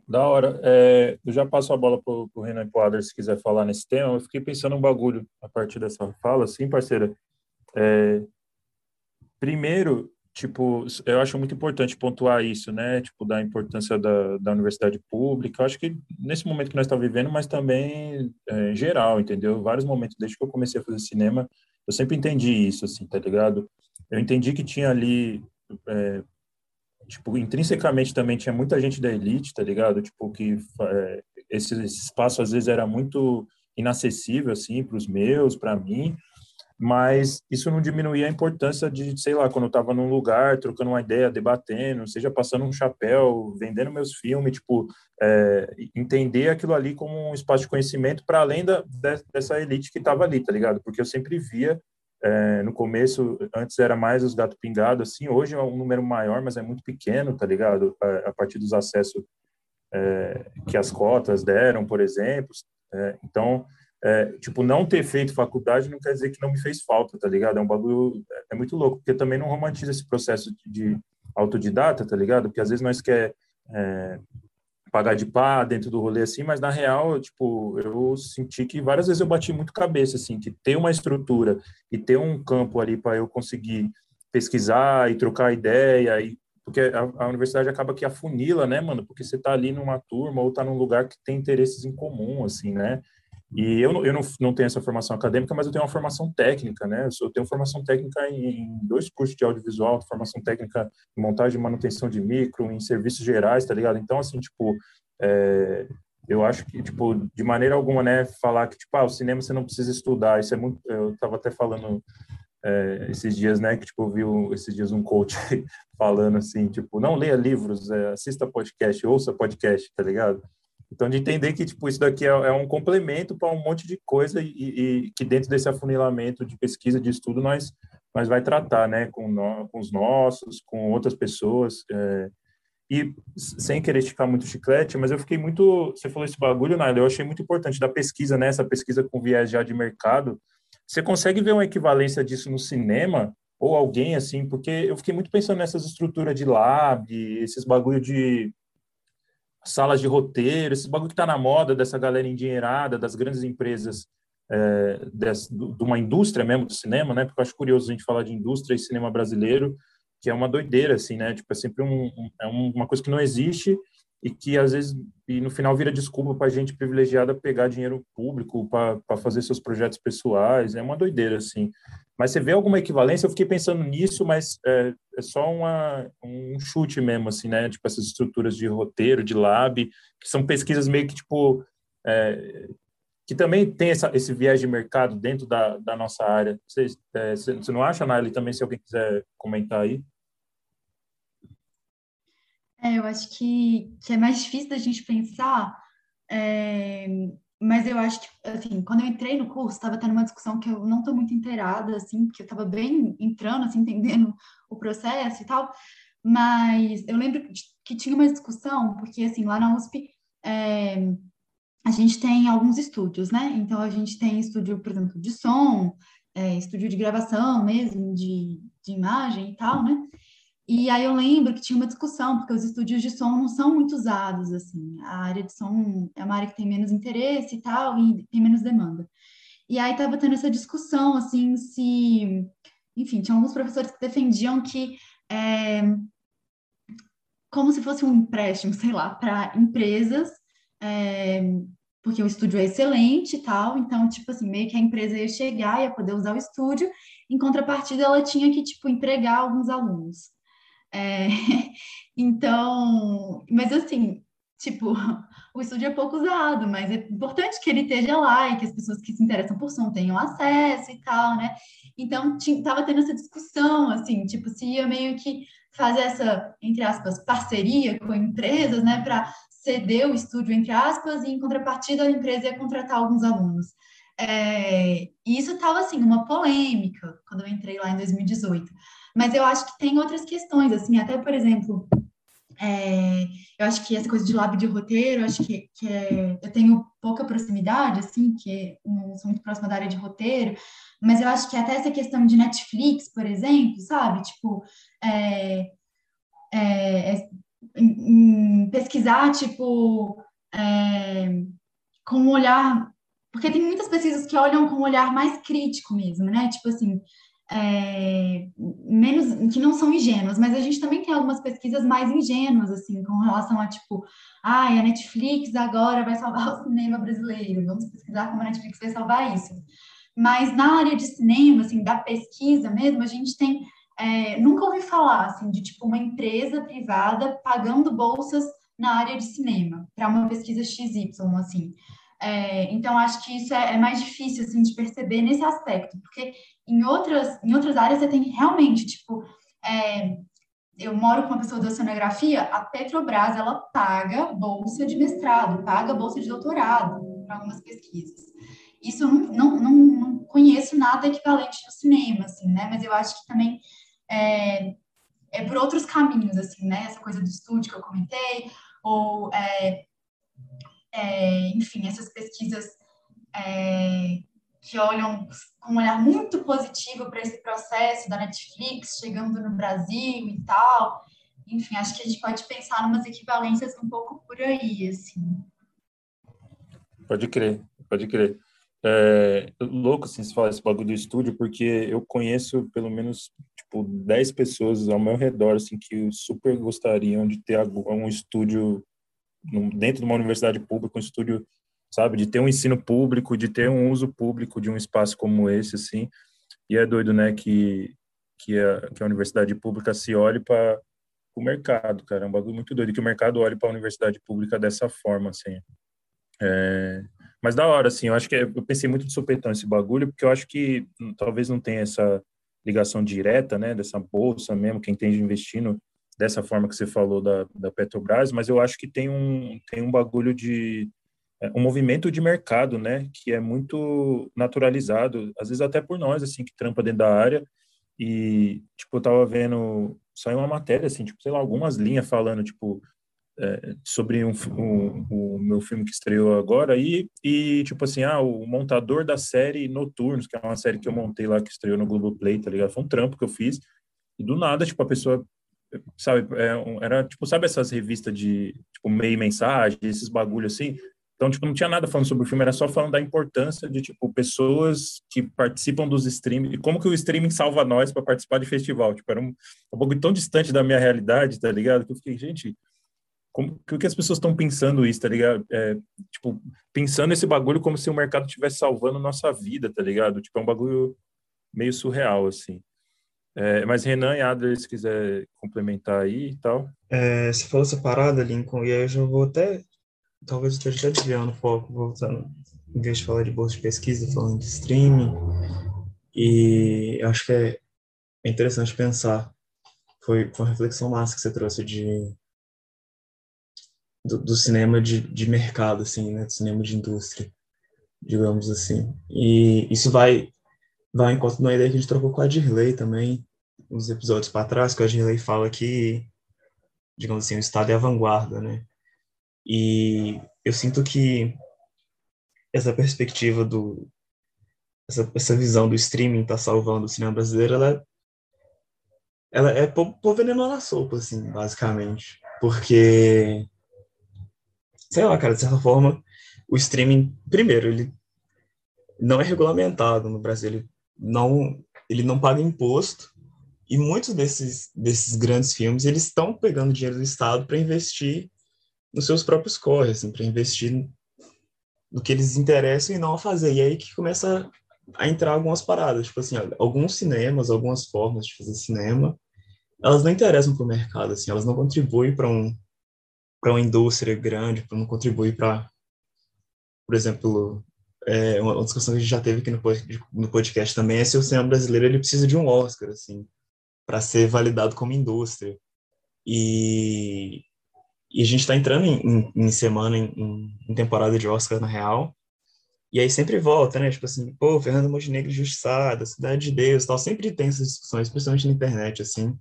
Da hora. É, eu já passo a bola para o Renan Poader, se quiser falar nesse tema. Eu fiquei pensando um bagulho a partir dessa fala, sim, parceira. É, Primeiro, tipo, eu acho muito importante pontuar isso, né? Tipo, da importância da, da universidade pública. Eu acho que nesse momento que nós estamos vivendo, mas também é, em geral, entendeu? Vários momentos, desde que eu comecei a fazer cinema, eu sempre entendi isso, assim, tá ligado? Eu entendi que tinha ali, é, tipo, intrinsecamente também tinha muita gente da elite, tá ligado? Tipo, que é, esse, esse espaço às vezes era muito inacessível, assim, para os meus, para mim, mas isso não diminuía a importância de, sei lá, quando eu estava num lugar, trocando uma ideia, debatendo, seja passando um chapéu, vendendo meus filmes, tipo, é, entender aquilo ali como um espaço de conhecimento para além da, dessa elite que estava ali, tá ligado? Porque eu sempre via, é, no começo, antes era mais os gato pingado, assim, hoje é um número maior, mas é muito pequeno, tá ligado? A, a partir dos acessos é, que as cotas deram, por exemplo. É, então, é, tipo, não ter feito faculdade não quer dizer que não me fez falta, tá ligado? É um bagulho, é muito louco, porque também não romantiza esse processo de autodidata, tá ligado? Porque às vezes nós quer é, pagar de pá dentro do rolê assim, mas na real, tipo, eu senti que várias vezes eu bati muito cabeça, assim, que ter uma estrutura e ter um campo ali para eu conseguir pesquisar e trocar ideia e porque a, a, universidade acaba que afunila, né, mano? Porque você tá ali numa turma ou tá num lugar que tem interesses em comum, assim, né? E eu, eu não, não tenho essa formação acadêmica, mas eu tenho uma formação técnica, né? Eu tenho formação técnica em, dois cursos de audiovisual, formação técnica em montagem e manutenção de micro, em serviços gerais, tá ligado? Então, assim, tipo, é, eu acho que, tipo, de maneira alguma, né, falar que, tipo, ah, o cinema você não precisa estudar, isso é muito... Eu tava até falando é, esses dias, né, que, tipo, eu vi esses dias um coach [laughs] falando assim, tipo, não leia livros, é, assista podcast, ouça podcast, tá ligado? Então, de entender que tipo isso daqui é, é um complemento para um monte de coisa e, e, que dentro desse afunilamento de pesquisa, de estudo, nós mas vai tratar, né, com, no, com os nossos, com outras pessoas. É, e sem querer esticar muito chiclete, mas eu fiquei muito. Você falou esse bagulho, Naila, eu achei muito importante da pesquisa, né? Essa pesquisa com viés já de mercado. Você consegue ver uma equivalência disso no cinema? Ou alguém assim? Porque eu fiquei muito pensando nessas estruturas de lab, esses bagulho de salas de roteiro, esses bagulho que tá na moda dessa galera endinheirada, das grandes empresas é, dessa, de uma indústria mesmo do cinema, né? Porque eu acho curioso a gente falar de indústria e cinema brasileiro, que é uma doideira, assim, né? Tipo, é sempre um, um, é uma coisa que não existe e que às vezes e no final vira desculpa para gente privilegiada pegar dinheiro público para fazer seus projetos pessoais. É uma doideira assim. Mas você vê alguma equivalência? Eu fiquei pensando nisso mas é, é só uma, um chute mesmo assim né? Tipo essas estruturas de roteiro de lab que são pesquisas meio que tipo é, que também tem essa, esse viés de mercado dentro da, da nossa área. Você, é, você não acha Naili também se alguém quiser comentar aí é, eu acho que, que é mais difícil da gente pensar, é, mas eu acho que, assim, quando eu entrei no curso, estava tendo uma discussão que eu não estou muito inteirada, assim, porque eu estava bem entrando, assim, entendendo [laughs] o processo e tal, mas eu lembro que tinha uma discussão, porque, assim, lá na USP, é, a gente tem alguns estúdios, né? Então, a gente tem estúdio, por exemplo, de som, é, estúdio de gravação mesmo, de, de imagem e tal, né? E aí eu lembro que tinha uma discussão, porque os estúdios de som não são muito usados, assim. A área de som é uma área que tem menos interesse e tal, e tem menos demanda. E aí estava tendo essa discussão, assim, se... Enfim, tinha alguns professores que defendiam que... É, como se fosse um empréstimo, [laughs] sei lá, para empresas, é, porque o estúdio é excelente e tal, então, tipo assim, meio que a empresa ia chegar, ia poder usar o estúdio, em contrapartida, ela tinha que, tipo, empregar alguns alunos. É, [laughs] então, mas assim, tipo, [laughs] o estúdio é pouco usado, mas é importante que ele esteja lá e que as pessoas que se interessam por som tenham acesso e tal, né? Então, tava tendo essa discussão, assim, tipo, se ia meio que fazer essa, entre aspas, parceria com empresas, né, para ceder o estúdio, entre aspas, e em contrapartida a empresa ia contratar alguns alunos. É, e isso estava, assim, uma polêmica quando eu entrei lá em 2018. Mas eu acho que tem outras questões, assim, até, por exemplo, é, eu acho que essa coisa de lab de roteiro, acho que, que é, eu tenho pouca proximidade, assim, que não sou muito próxima da área de roteiro, mas eu acho que até essa questão de Netflix, por exemplo, sabe? Tipo, é, é, é em, em pesquisar, tipo, é, com um olhar... Porque tem muitas pesquisas que olham com um olhar mais crítico mesmo, né? Tipo assim, é, menos que não são ingênuas, mas a gente também tem algumas pesquisas mais ingênuas assim com relação a tipo, ah, a Netflix agora vai salvar [laughs] o cinema brasileiro, vamos pesquisar como a Netflix vai salvar isso. Mas na área de cinema, assim, da pesquisa mesmo, a gente tem é, nunca ouvi falar assim de tipo uma empresa privada pagando bolsas na área de cinema para uma pesquisa XY, assim. É, então, acho que isso é, é, mais difícil, assim, de perceber nesse aspecto, porque em outras, em outras áreas você tem realmente, tipo, é, eu moro com uma pessoa da oceanografia, a Petrobras, ela paga bolsa de mestrado, paga bolsa de doutorado para algumas pesquisas. Isso eu não, não, não, conheço nada equivalente no cinema, assim, né? Mas eu acho que também é, é por outros caminhos, assim, né? Essa coisa do estúdio que eu comentei, ou é, é, enfim, essas pesquisas é, que olham com um olhar muito positivo para esse processo da Netflix chegando no Brasil e tal. Enfim, acho que a gente pode pensar em umas equivalências um pouco por aí, assim. Pode crer, pode crer. É louco, assim, se falar esse bagulho do estúdio, porque eu conheço pelo menos, tipo, 10 pessoas ao meu redor, assim, que super gostariam de ter um estúdio dentro de uma universidade pública, um estúdio, sabe, de ter um ensino público, de ter um uso público de um espaço como esse, assim. E é doido, né, que, que, a, que a universidade pública se olhe para o mercado, cara. É um bagulho muito doido que o mercado olhe para a universidade pública dessa forma, assim. É, mas da hora, assim, eu acho que é, eu pensei muito de supetão esse bagulho, porque eu acho que talvez não tenha essa ligação direta, né, dessa bolsa mesmo, quem tem de investindo dessa forma que você falou da, da Petrobras, mas eu acho que tem um, tem um bagulho de é, um movimento de mercado, né, que é muito naturalizado, às vezes até por nós, assim, que trampa dentro da área, e, tipo, eu tava vendo, saiu uma matéria, assim, tipo, sei lá, algumas linhas falando, tipo, é, sobre um, um, o meu filme que estreou agora e, e, tipo assim, ah, o montador da série Noturnos, que é uma série que eu montei lá, que estreou no Globoplay, tá ligado? Foi um trampo que eu fiz e do nada, tipo, a pessoa, sabe, é, era, tipo, sabe essas revistas de, tipo, meio mensagem, esses bagulho assim? Então, tipo, não tinha nada falando sobre o filme, era só falando da importância de, tipo, pessoas que participam dos streaming, e como que o streaming salva nós para participar de festival. Tipo, era um, um pouco tão distante da minha realidade, tá ligado? Que eu fiquei, gente, como que, que as pessoas estão pensando isso, tá ligado? É, tipo, pensando esse bagulho como se o mercado estivesse salvando nossa vida, tá ligado? Tipo, é um bagulho meio surreal, assim. É, mas Renan e Adler, se quiser complementar aí e tal. É, você falou essa parada, Lincoln, e aí eu já vou até talvez eu esteja desviando um pouco, voltando, em vez de falar de bolsa de pesquisa, falando de streaming, e acho que é, é interessante pensar, foi, foi uma reflexão massa que você trouxe de do, do, cinema de, de mercado, assim, né, do cinema de indústria, digamos assim, e isso vai vai em conta de uma ideia que a gente trocou com a Dirley também, uns episódios para trás, que a Dirley fala que, digamos assim, o Estado é a vanguarda, né, e eu sinto que essa perspectiva do essa, essa visão do streaming tá salvando o cinema brasileiro, ela, é, ela é pôr veneno na sopa, assim, basicamente. Porque, sei lá, cara, de certa forma, o streaming, primeiro, ele não é regulamentado no Brasil, ele não, ele não paga imposto, e muitos desses, desses grandes filmes, eles estão pegando dinheiro do Estado para investir nos seus próprios corres, assim, para investir no que eles interessam e não a fazer. E aí que começa a entrar algumas paradas, tipo assim, alguns cinemas, algumas formas de fazer cinema, elas não interessam para o mercado, assim, elas não contribuem para um para uma indústria grande, não contribuem para, por exemplo, é, uma discussão que a gente já teve aqui no, podcast também é se o cinema brasileiro ele precisa de um Oscar, assim, para ser validado como indústria. E e a gente está entrando em, em, em semana, em, em, temporada de Oscar, na real. E aí sempre volta, né? Tipo assim, pô, Fernando Montenegro injustiçada, Cidade de Deus tal. Sempre tem essas discussões, principalmente na internet, assim.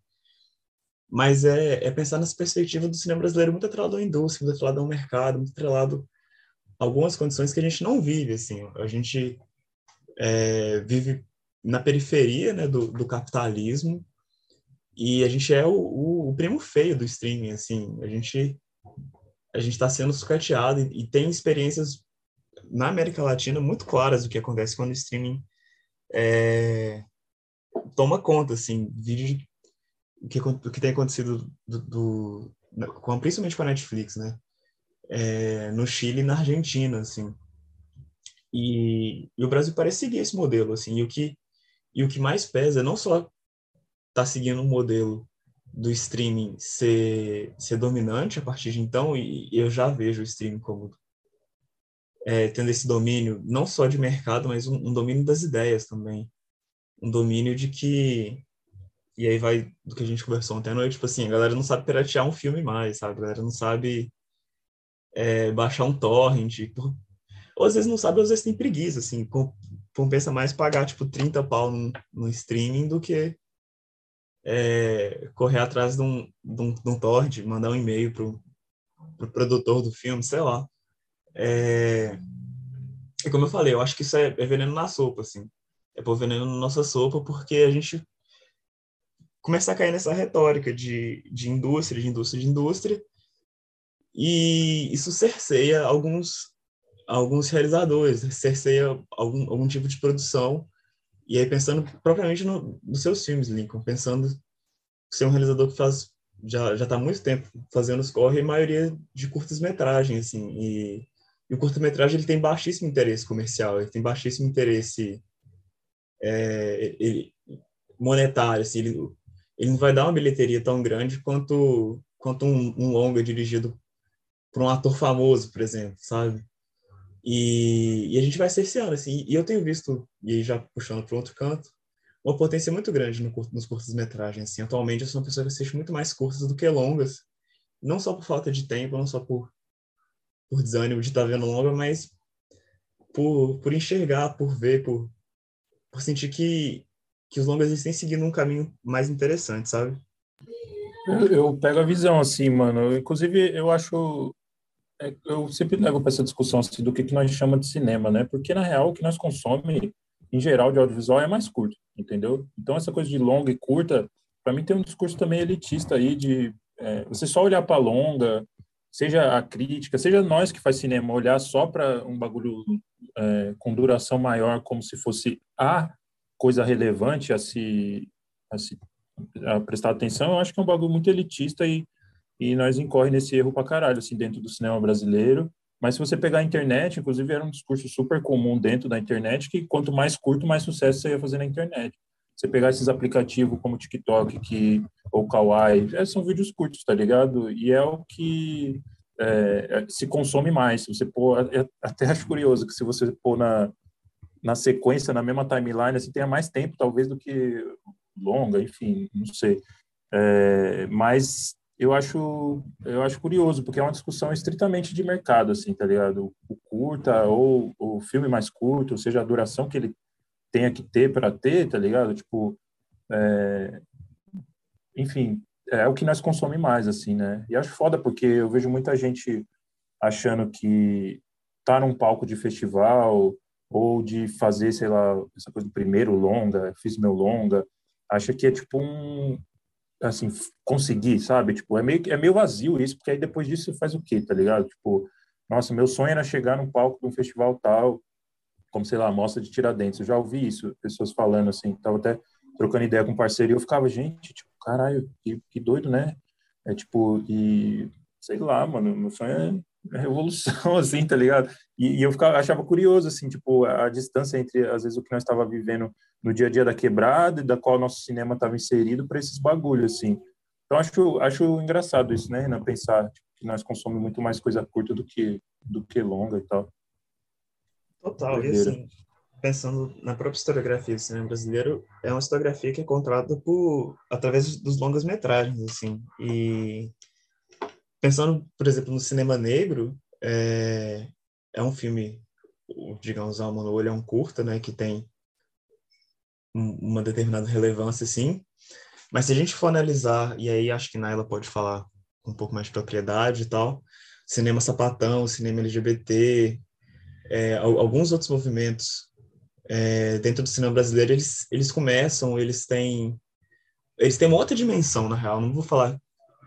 Mas é, é pensar nessa perspectiva do cinema brasileiro muito atrelado à indústria, muito atrelado ao mercado, muito atrelado algumas condições que a gente não vive, assim. A gente é, vive na periferia né, do, do capitalismo e a gente é o, o, o, primo feio do streaming, assim. A gente a gente está sendo sucateado e, e, tem experiências na América Latina muito claras do que acontece quando o streaming é, toma conta, assim, vídeo o que, o que tem acontecido do, do, principalmente com a Netflix, né? É, no Chile e na Argentina, assim. E, e, o Brasil parece seguir esse modelo, assim. E o que e o que mais pesa é não só tá seguindo um modelo do streaming ser, ser dominante a partir de então, e, eu já vejo o streaming como é, tendo esse domínio, não só de mercado, mas um, um, domínio das ideias também. Um domínio de que. E aí vai do que a gente conversou ontem à noite, tipo assim, a galera não sabe piratear um filme mais, sabe? A galera não sabe é, baixar um torrent. Por... Ou às vezes não sabe, ou às vezes tem preguiça, assim. Compensa mais pagar, tipo, 30 pau no, no streaming do que é, correr atrás de um, de um, de um torrent, mandar um e-mail pro, pro produtor do filme, sei lá. É, e como eu falei, eu acho que isso é, é veneno na sopa, assim. É pôr veneno na nossa sopa porque a gente começa a cair nessa retórica de, de indústria, de indústria, de indústria, e isso cerceia alguns alguns realizadores, cerceia algum, algum tipo de produção. E aí, pensando propriamente no, nos seus filmes, Lincoln, pensando ser um realizador que faz já já está muito tempo fazendo os corre, a maioria de curtas-metragens, assim, e, e o curta-metragem ele tem baixíssimo interesse comercial, ele tem baixíssimo interesse é, ele, monetário, assim, ele, ele não vai dar uma bilheteria tão grande quanto quanto um, um longa dirigido por um ator famoso, por exemplo, sabe? E, e a gente vai cerceando, assim, e eu tenho visto, e já puxando para outro canto, uma potência muito grande no, nos curtas-metragens, assim, atualmente eu sou uma pessoa que assiste muito mais curtas do que longas, não só por falta de tempo, não só por, por desânimo de estar tá vendo longa, mas por, por enxergar, por ver, por, por sentir que, que os longas eles têm seguido um caminho mais interessante, sabe? Eu, eu pego a visão assim, mano. Inclusive, eu acho eu sempre levo para essa discussão assim, do que, que nós chamamos de cinema, né? Porque, na real, o que nós consomemos, em geral, de audiovisual é mais curto, entendeu? Então, essa coisa de longa e curta, para mim tem um discurso também elitista aí de é, você só olhar para longa, seja a crítica, seja nós que faz cinema, olhar só para um bagulho é, com duração maior, como se fosse a coisa relevante a se, a se a prestar atenção, eu acho que é um bagulho muito elitista e e nós incorre nesse erro pra caralho, assim, dentro do cinema brasileiro. Mas se você pegar a internet, inclusive era um discurso super comum dentro da internet, que quanto mais curto, mais sucesso você ia fazer na internet. Você pegar esses aplicativos como TikTok que, ou Kawaii, é, são vídeos curtos, tá ligado? E é o que é, é se consome mais. Se você pôr, é, até acho curioso que se você pôr na, na sequência, na mesma timeline, você tenha mais tempo, talvez, do que longa, enfim, não sei. É, mas eu acho eu acho curioso porque é uma discussão estritamente de mercado assim tá ligado? O curta ou o filme mais curto ou seja a duração que ele tenha que ter para ter tá ligado? Tipo é, enfim é o que nós consomemos mais assim né? E acho foda porque eu vejo muita gente achando que tá num palco de festival ou de fazer sei lá essa coisa do primeiro longa fiz meu longa acha que é tipo um assim, conseguir, sabe? Tipo, é meio, é meio vazio isso, porque aí depois disso você faz o quê, tá ligado? Tipo, nossa, meu sonho era chegar num palco de um festival tal, como, sei lá, Mostra de Tiradentes. Eu já ouvi isso, pessoas falando assim, tava até trocando ideia com um parceiro e eu ficava, gente, tipo, caralho, que, que doido, né? É tipo, e sei lá, mano, meu sonho é revolução, [laughs] assim, tá ligado? E, e eu ficava, achava curioso, assim, tipo, a, a, distância entre, às vezes, o que nós estava vivendo no dia a dia da quebrada e da qual nosso cinema estava inserido para esses bagulhos, assim. Então, acho, acho engraçado isso, né, Renan? Pensar tipo, que nós consomemos muito mais coisa curta do que, do que longa e tal. Total, e assim, pensando na própria historiografia do cinema brasileiro, é uma historiografia que é contada por, através dos longas metragens, assim, e pensando, por exemplo, no cinema negro, é, é um filme, digamos, Alma no Olho é um curta, né, que tem uma determinada relevância, sim. Mas se a gente for analisar, e aí acho que Naila pode falar um pouco mais de propriedade e tal, cinema sapatão, cinema LGBT, é, alguns outros movimentos é, dentro do cinema brasileiro, eles, eles começam, eles têm eles têm uma outra dimensão, na real. Não vou falar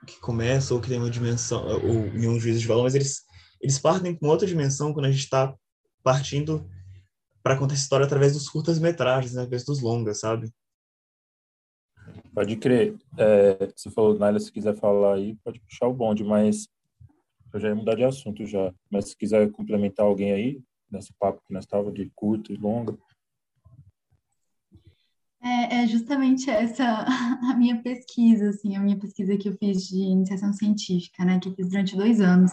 que começa ou que tem uma dimensão, ou nenhum juízo de valor, mas eles, eles partem com outra dimensão quando a gente está partindo para contar essa história através dos curtas-metragens, né, através dos longas, sabe? Pode crer. É, você falou, Naila, se quiser falar aí, pode puxar o bonde, mas eu já ia mudar de assunto já. Mas se quiser complementar alguém aí, nesse papo que nós estávamos de curto e longa. É, é, justamente essa [laughs] a minha pesquisa, assim, a minha pesquisa que eu fiz de iniciação científica, né, que eu fiz durante dois anos,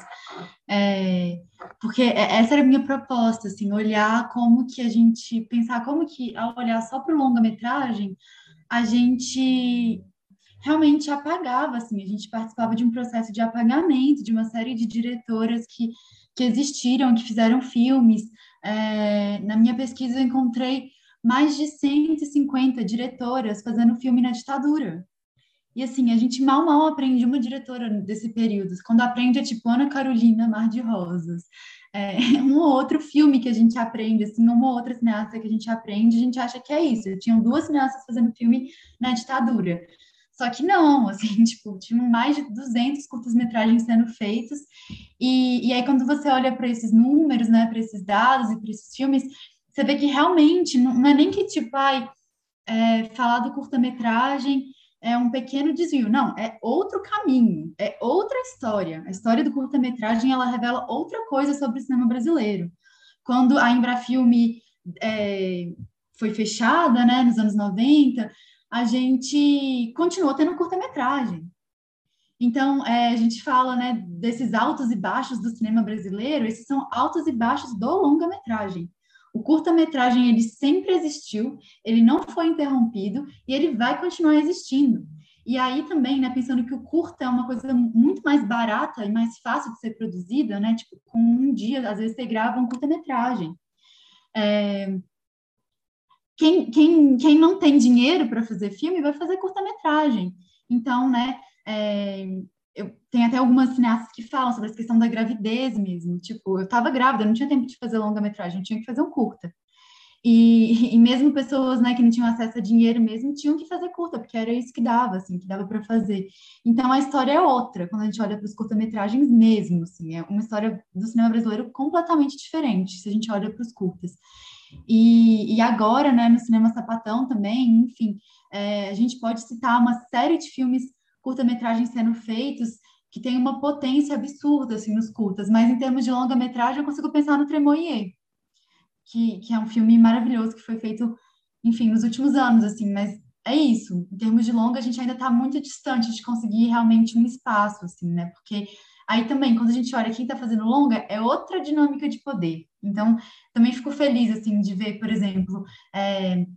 é, porque é, essa era a minha proposta, assim, olhar como que a gente, pensar como que, ao olhar só para o longa-metragem, a gente realmente apagava, assim, a gente participava de um processo de apagamento de uma série de diretoras que, que existiram, que fizeram filmes. É, na minha pesquisa eu encontrei mais de 150 diretoras fazendo filme na ditadura. E assim, a gente mal, mal aprende uma diretora desse período. Quando aprende é tipo Ana Carolina Mar de Rosas. É, [laughs] um ou outro filme que a gente aprende, assim, uma outra cineasta que a gente aprende, a gente acha que é isso. Tinham duas cineastas fazendo filme na ditadura. Só que não, [laughs] assim, tipo, tinham mais de 200 curtas-metragens sendo feitos. E, e aí, quando você olha para esses números, né, para esses dados e para esses filmes, você vê que realmente não é nem que, tipo, ai, é, falar do curta-metragem é um pequeno desvio. Não, é outro caminho, é outra história. A história do curta-metragem, ela revela outra coisa sobre o cinema brasileiro. Quando a Embrafilme é, foi fechada, né, nos anos 90, a gente continuou tendo curta-metragem. Então, é, a gente fala né, desses altos e baixos do cinema brasileiro, esses são altos e baixos do longa-metragem. O curta-metragem ele sempre existiu, ele não foi interrompido e ele vai continuar existindo. E aí também, né, pensando que o curta é uma coisa muito mais barata e mais fácil de ser produzida, né, tipo, com um dia, às vezes você grava um curta-metragem. É... quem, quem, quem não tem dinheiro para fazer filme vai fazer curta-metragem. Então, né, é, eu tenho até algumas cineastas que falam sobre essa questão da gravidez mesmo. Tipo, eu estava grávida, não tinha tempo de fazer longa-metragem, tinha que fazer um curta. E, e, mesmo pessoas né, que não tinham acesso a dinheiro mesmo tinham que fazer curta, porque era isso que dava, assim, que dava para fazer. Então a história é outra, quando a gente olha para os curta-metragens mesmo, assim, é uma história do cinema brasileiro completamente diferente, se a gente olha para os curtas. E, e, agora, né, no cinema sapatão também, enfim, é, a gente pode citar uma série de filmes curta-metragens sendo feitos que tem uma potência absurda, assim, nos curtas, mas em termos de longa-metragem eu consigo pensar no Tremoyer, que, que é um filme maravilhoso que foi feito, enfim, nos últimos anos, assim, mas é isso. Em termos de longa, a gente ainda está muito distante de conseguir realmente um espaço, assim, né? Porque aí também, quando a gente olha quem está fazendo longa, é outra dinâmica de poder. Então, também fico feliz, assim, de ver, por exemplo, é,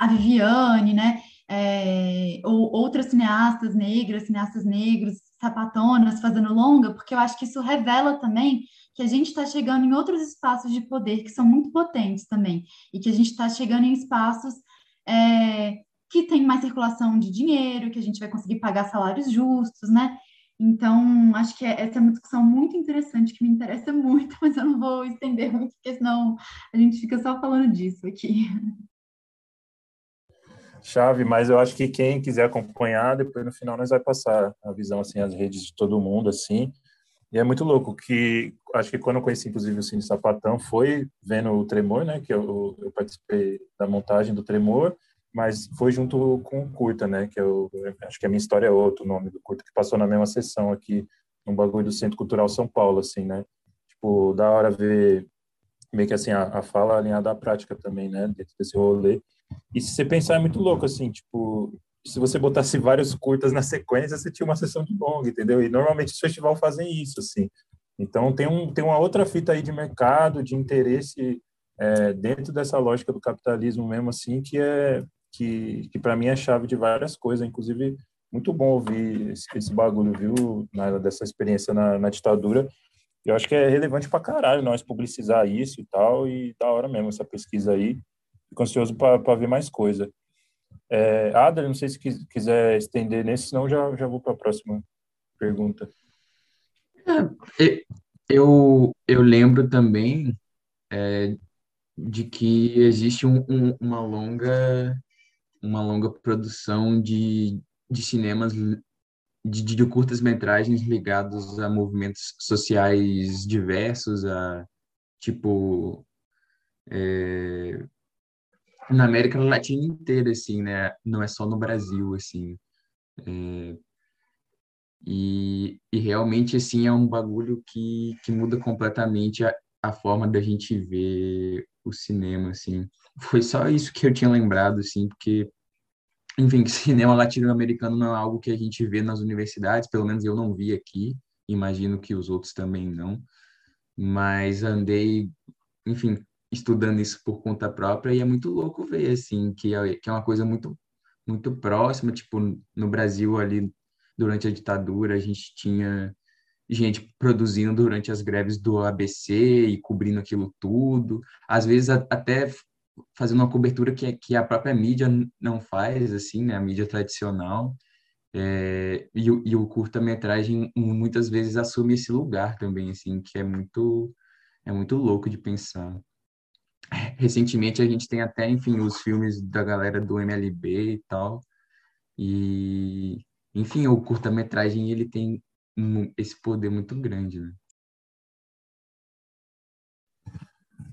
a Viviane, né? É, ou outras cineastas negras, cineastas negros, sapatonas fazendo longa, porque eu acho que isso revela também que a gente está chegando em outros espaços de poder que são muito potentes também, e que a gente está chegando em espaços é, que tem mais circulação de dinheiro, que a gente vai conseguir pagar salários justos, né? Então, acho que essa é uma discussão muito interessante, que me interessa [laughs] muito, mas eu não vou estender muito, porque senão a gente fica só falando disso aqui. Chave, mas eu acho que quem quiser acompanhar, depois no final nós vai passar a visão, assim, as redes de todo mundo, assim, e é muito louco que acho que quando eu conheci inclusive o Cine Sapatão foi vendo o Tremor, né, que eu, eu participei da montagem do Tremor, mas foi junto com o Curta, né, que eu acho que a minha história é outro nome do Curta que passou na mesma sessão aqui no bagulho do Centro Cultural São Paulo, assim, né? Tipo, da hora ver meio que assim a, a fala alinhada à prática também, né, dentro desse rolê. E se você pensar é muito louco assim, tipo, se você botasse vários curtas na sequência, você tinha uma sessão de longa, entendeu? E normalmente os festivais fazem isso, assim. Então tem, um, tem uma outra fita aí de mercado, de interesse é, dentro dessa lógica do capitalismo mesmo, assim, que é que, que para mim é chave de várias coisas, inclusive muito bom ouvir esse, esse bagulho, viu, na, dessa experiência na, na ditadura. Eu acho que é relevante para caralho nós publicizar isso e tal, e da hora mesmo essa pesquisa aí. Fico ansioso para ver mais coisa. É, Adler, não sei se quiser estender nesse, senão já, já vou para a próxima pergunta. É, eu, eu lembro também é, de que existe um, um, uma longa uma longa produção de, de cinemas de, de curtas-metragens ligados a movimentos sociais diversos, a tipo é, na América Latina inteira, assim, né? Não é só no Brasil, assim. É... E, e realmente, assim, é um bagulho que, que muda completamente a, a forma da gente ver o cinema, assim. Foi só isso que eu tinha lembrado, assim, porque, enfim, [laughs] cinema latino-americano não é algo que a gente vê nas universidades, pelo menos eu não vi aqui, imagino que os outros também não, mas andei, enfim, estudando isso por conta própria e é muito louco ver assim que é, que é uma coisa muito muito próxima tipo no Brasil ali durante a ditadura a gente tinha gente produzindo durante as greves do ABC e cobrindo aquilo tudo. Às vezes até fazendo uma cobertura que, que a própria mídia não faz assim né a mídia tradicional. É, e, e o curta-metragem muitas vezes assume esse lugar também assim que é muito é muito louco de pensar recentemente a gente tem até, enfim, os filmes da galera do MLB e tal. E, enfim, o curta-metragem ele tem esse poder muito grande, né?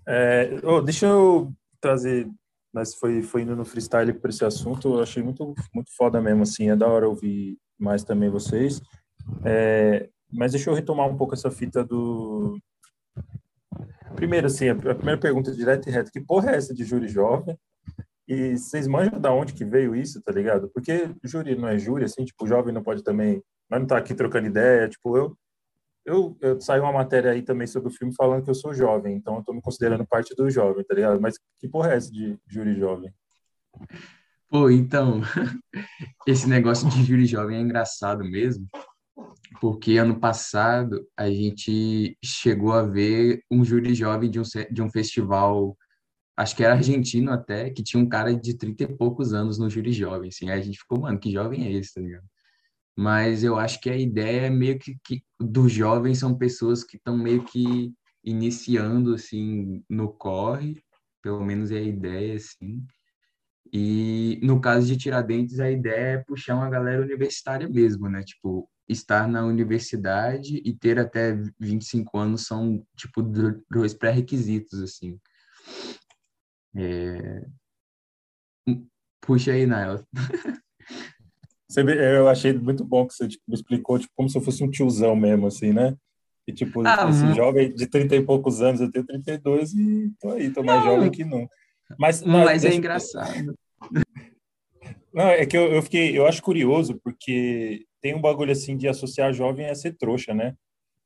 É, oh, deixa eu trazer, mas foi, foi indo no freestyle para esse assunto, eu achei muito, muito foda mesmo, assim, é da hora ouvir mais também vocês. É, mas deixa eu retomar um pouco essa fita do, Primeiro, assim, a primeira pergunta direta e reta, que porra é essa de júri jovem? E vocês manjam da onde que veio isso, tá ligado? Porque júri não é júri, assim, tipo, jovem não pode também, mas não tá aqui trocando ideia, tipo, eu, eu, eu uma matéria aí também sobre o filme falando que eu sou jovem, então eu tô me considerando parte do jovem, tá ligado? Mas que porra é essa de júri jovem? Pô, então, [laughs] esse negócio de júri jovem é engraçado mesmo, porque ano passado a gente chegou a ver um júri jovem de um, de um festival acho que era argentino até, que tinha um cara de 30 e poucos anos no júri jovem, assim. Aí a gente ficou, mano, que jovem é esse, tá ligado? Mas eu acho que a ideia é meio que, que dos jovens são pessoas que estão meio que iniciando, assim, no corre, pelo menos é a ideia, assim. E no caso de Tiradentes, a ideia é puxar uma galera universitária mesmo, né? Tipo, estar na universidade e ter até 25 anos são, tipo, dois pré-requisitos, assim. É... Puxa aí, Nael. eu achei muito bom que você tipo, me explicou tipo, como se eu fosse um tiozão mesmo, assim, né? E, tipo, ah, esse hum. jovem de 30 e poucos anos, eu tenho 32 e tô aí, tô mais não. jovem que nunca. Mas, mas, mas é engraçado. [laughs] Não, é que eu, eu fiquei, eu acho curioso, porque tem um bagulho assim de associar jovem a ser trouxa, né?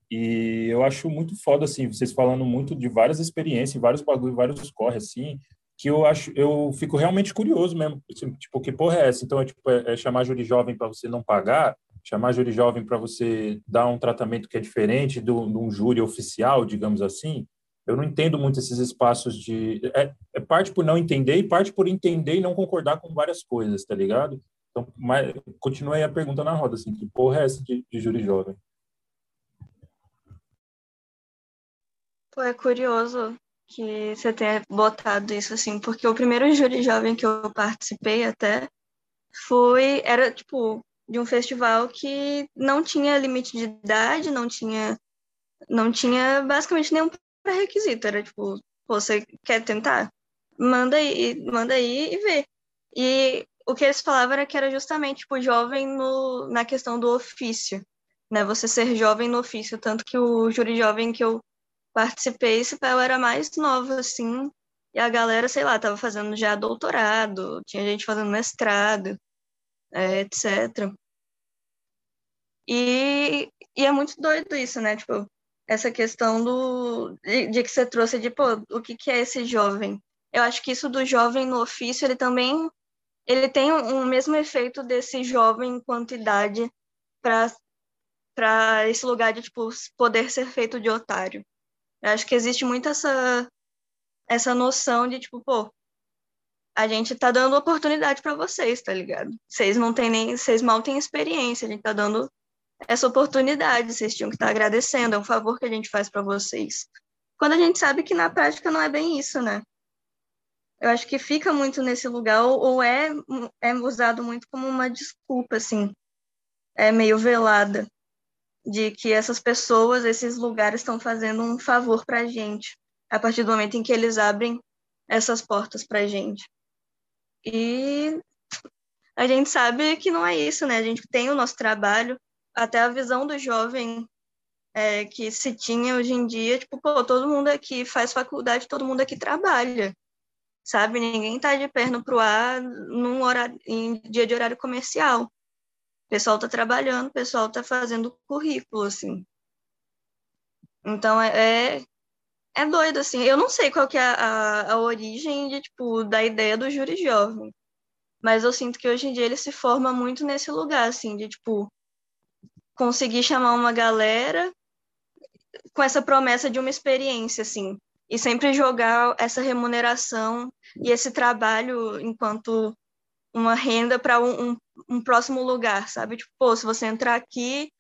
E eu acho muito foda, assim, vocês falando muito de várias experiências, vários bagulhos, vários corre, assim, que eu acho, eu fico realmente curioso mesmo, assim, tipo, que porra é essa? Então, é, tipo, é, é chamar júri jovem para você não pagar, chamar júri jovem para você dar um tratamento que é diferente de um júri oficial, digamos assim, eu não entendo muito esses espaços de. É, é, parte por não entender e parte por entender e não concordar com várias coisas, tá ligado? Então, mas, continue aí a pergunta na roda, assim, que porra é essa de, de júri jovem? Pô, é curioso que você tenha botado isso, assim, porque o primeiro júri jovem que eu participei até foi, era, tipo, de um festival que não tinha limite de idade, não tinha, não tinha basicamente nenhum pré-requisito, era tipo, você quer tentar? Manda aí, manda aí e vê. E o que eles falavam era que era justamente, tipo, jovem no, na questão do ofício, né? Você ser jovem no ofício, tanto que o júri jovem que eu participei, esse papel era mais novo, assim, e a galera, sei lá, tava fazendo já doutorado, tinha gente fazendo mestrado, é, etc. E, e é muito doido isso, né? Tipo, essa questão do de, de, que você trouxe de pô, o que, que é esse jovem. Eu acho que isso do jovem no ofício, ele também ele tem um, um mesmo efeito desse jovem enquanto idade para esse lugar de tipo poder ser feito de otário. Eu acho que existe muito essa essa noção de tipo, pô, a gente tá dando oportunidade para vocês, tá ligado? Vocês não têm nem, vocês mal têm experiência, a gente tá dando essa oportunidade, vocês tinham que estar agradecendo, é um favor que a gente faz para vocês. Quando a gente sabe que na prática não é bem isso, né? Eu acho que fica muito nesse lugar, ou é, é usado muito como uma desculpa, assim, é meio velada, de que essas pessoas, esses lugares estão fazendo um favor para a gente, a partir do momento em que eles abrem essas portas para a gente. E a gente sabe que não é isso, né? A gente tem o nosso trabalho, até a visão do jovem é, que se tinha hoje em dia, tipo, pô, todo mundo aqui faz faculdade, todo mundo aqui trabalha, sabe? Ninguém tá de perna pro ar num horário, em dia de horário comercial. O pessoal tá trabalhando, o pessoal tá fazendo currículo, assim. Então, é, é, é doido, assim. Eu não sei qual que é a, a origem de, tipo, da ideia do júri jovem, mas eu sinto que hoje em dia ele se forma muito nesse lugar, assim, de, tipo, conseguir chamar uma galera com essa promessa de uma experiência, assim, e sempre jogar essa remuneração e esse trabalho enquanto uma renda para um, um, um, próximo lugar, sabe? Tipo, pô, se você entrar aqui,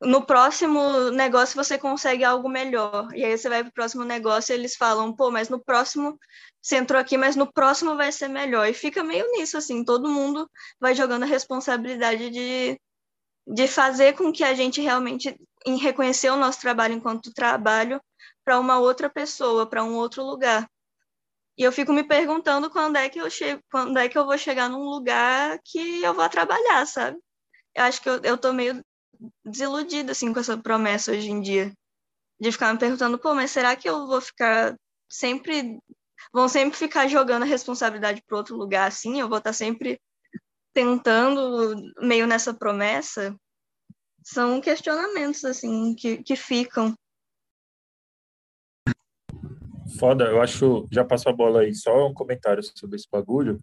no próximo negócio você consegue algo melhor. E aí você vai para o próximo negócio e eles falam, pô, mas no próximo você entrou aqui, mas no próximo vai ser melhor. E fica meio nisso, assim, todo mundo vai jogando a responsabilidade de de fazer com que a gente realmente reconhecer o nosso trabalho enquanto trabalho para uma outra pessoa, para um outro lugar. E eu fico me perguntando quando é que eu chego, quando é que eu vou chegar num lugar que eu vou trabalhar, sabe? Eu acho que eu, eu tô meio desiludida assim com essa promessa hoje em dia, de ficar me perguntando, pô, mas será que eu vou ficar sempre vão sempre ficar jogando a responsabilidade para outro lugar assim? Eu vou estar sempre tentando, meio nessa promessa, são questionamentos, assim, que, que ficam. Foda, eu acho, já passo a bola aí, só um comentário sobre esse bagulho,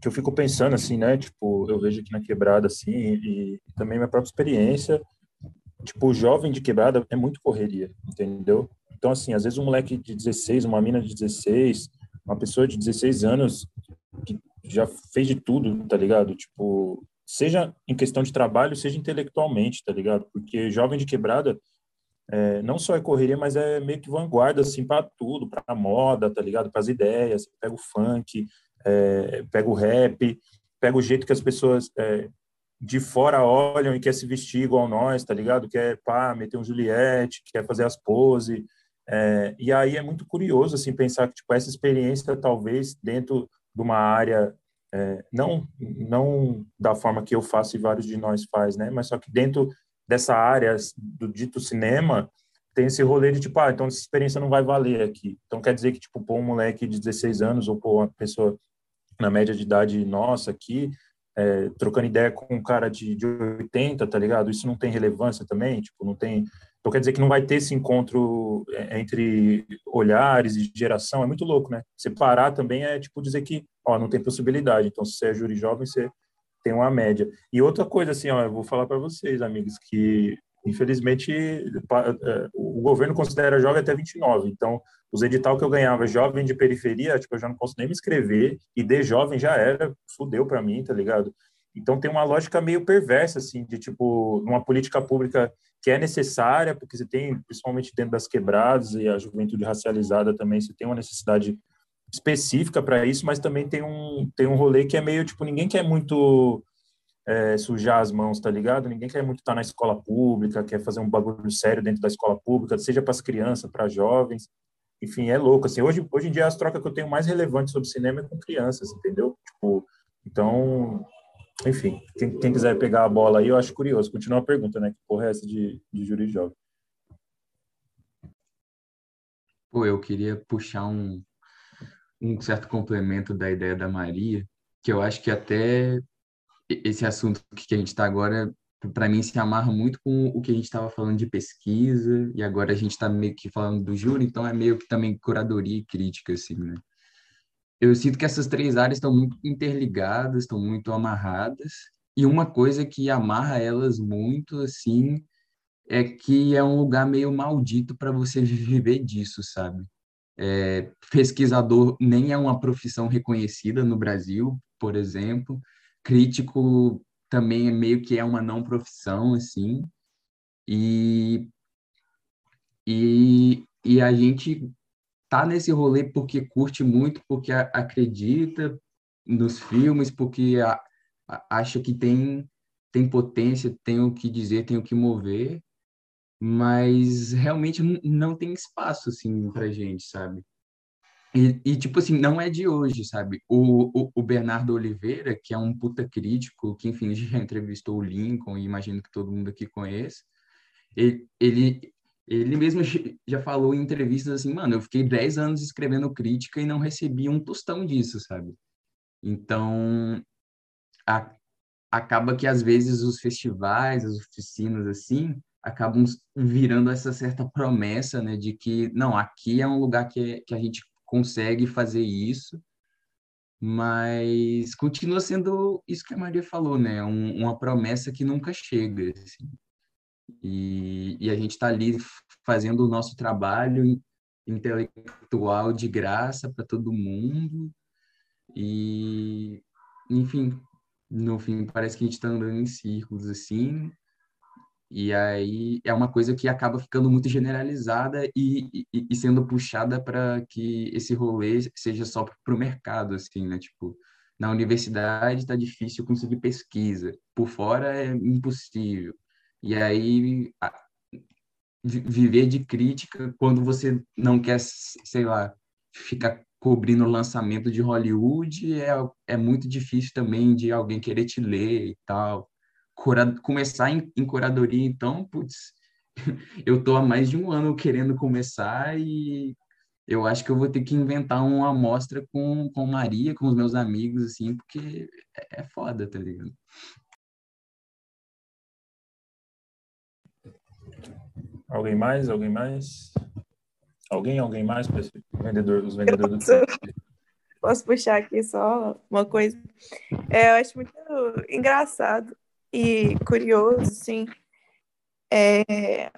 que eu fico pensando, assim, né, tipo, eu vejo aqui na quebrada, assim, e, e também minha própria experiência, tipo, jovem de quebrada é muito correria, entendeu? Então, assim, às vezes um moleque de 16, uma mina de 16, uma pessoa de 16 anos que já fez de tudo, tá ligado? Tipo, seja em questão de trabalho, seja intelectualmente, tá ligado? Porque jovem de quebrada é, não só é correria, mas é meio que vanguarda, assim, para tudo, para moda, tá ligado? Para as ideias. Pega o funk, é, pega o rap, pega o jeito que as pessoas é, de fora olham e quer se vestir igual nós, tá ligado? Quer, pá, meter um Juliette, quer fazer as poses. É, e aí é muito curioso, assim, pensar que, tipo, essa experiência, talvez, dentro de uma área é, não não da forma que eu faço e vários de nós faz, né? Mas só que dentro dessa área do dito cinema, tem esse rolê de tipo, ah, então essa experiência não vai valer aqui. Então quer dizer que, tipo, pôr um moleque de 16 anos ou pôr uma pessoa na média de idade nossa aqui, é, trocando ideia com um cara de, de 80, tá ligado? Isso não tem relevância também? Tipo, não tem. Então quer dizer que não vai ter esse encontro é, entre olhares e geração? É muito louco, né? Separar também é, tipo, dizer que, ó, não tem possibilidade. Então, se você é júri jovem, você tem uma média. E outra coisa, assim, ó, eu vou falar para vocês, amigos, que infelizmente é, o governo considera jovem até 29. Então, os edital que eu ganhava jovem de periferia, tipo, eu já não posso nem me inscrever, e de jovem já era, fudeu para mim, tá ligado? Então, tem uma lógica meio perversa, assim, de, tipo, uma política pública que é necessária, porque você tem, principalmente dentro das quebradas e a juventude racializada também, você tem uma necessidade específica para isso, mas também tem um, tem um rolê que é meio, tipo, ninguém quer muito é, sujar as mãos, tá ligado? Ninguém quer muito estar na escola pública, quer fazer um bagulho sério dentro da escola pública, seja para as crianças, para jovens. Enfim, é louco, assim. Hoje, hoje em dia, as trocas que eu tenho mais relevantes sobre cinema é com crianças, entendeu? Tipo, então, enfim, quem, quem quiser pegar a bola aí, eu acho curioso. Continua a pergunta, né? Que porra é essa de, de júri jovem? Pô, eu queria puxar um, um certo complemento da ideia da Maria, que eu acho que até esse assunto que a gente está agora, para mim, se amarra muito com o que a gente estava falando de pesquisa, e agora a gente está meio que falando do júri, então é meio que também curadoria e crítica, assim, né? Eu sinto que essas três áreas estão muito interligadas, estão muito amarradas, e uma coisa que amarra elas muito, assim, é que é um lugar meio maldito para você [laughs] viver disso, sabe? É, pesquisador nem é uma profissão reconhecida no Brasil, por exemplo. Crítico também é meio que é uma não profissão, assim. E, e, e a gente tá nesse rolê porque curte muito, porque acredita nos filmes, porque a, a, acha que tem, tem potência, tem o que dizer, tem o que mover mas realmente não tem espaço, assim, pra gente, sabe? E, e, tipo assim, não é de hoje, sabe? O, o, o, Bernardo Oliveira, que é um puta crítico, que, enfim, já entrevistou o Lincoln, e imagino que todo mundo aqui conhece, ele, ele, ele mesmo já falou em entrevistas assim, mano, eu fiquei 10 anos escrevendo crítica e não recebi um tostão disso, sabe? Então, a, acaba que às vezes os festivais, as oficinas, assim, acabam virando essa certa promessa, né, de que não, aqui é um lugar que, que a gente consegue fazer isso, mas continua sendo isso que a Maria falou, né, um, uma promessa que nunca chega, assim. E, e a gente está ali fazendo o nosso trabalho intelectual de graça para todo mundo e enfim no fim parece que a gente está andando em círculos assim e aí é uma coisa que acaba ficando muito generalizada e, e, e sendo puxada para que esse rolê seja só para o mercado, assim, né? Tipo, na universidade está difícil conseguir pesquisa, por fora é impossível. E aí a, viver de crítica quando você não quer, sei lá, ficar cobrindo o lançamento de Hollywood é, é muito difícil também de alguém querer te ler e tal cura, começar em, em curadoria, então, putz, [laughs] eu tô há mais de um ano querendo começar e eu acho que eu vou ter que inventar uma amostra com, com Maria, com os meus amigos, assim, porque é, é foda, tá ligado? Alguém mais? Alguém mais? Alguém? Alguém mais vendedor, os vendedores do Posso puxar aqui só uma coisa? É, eu acho muito engraçado e curioso, sim, é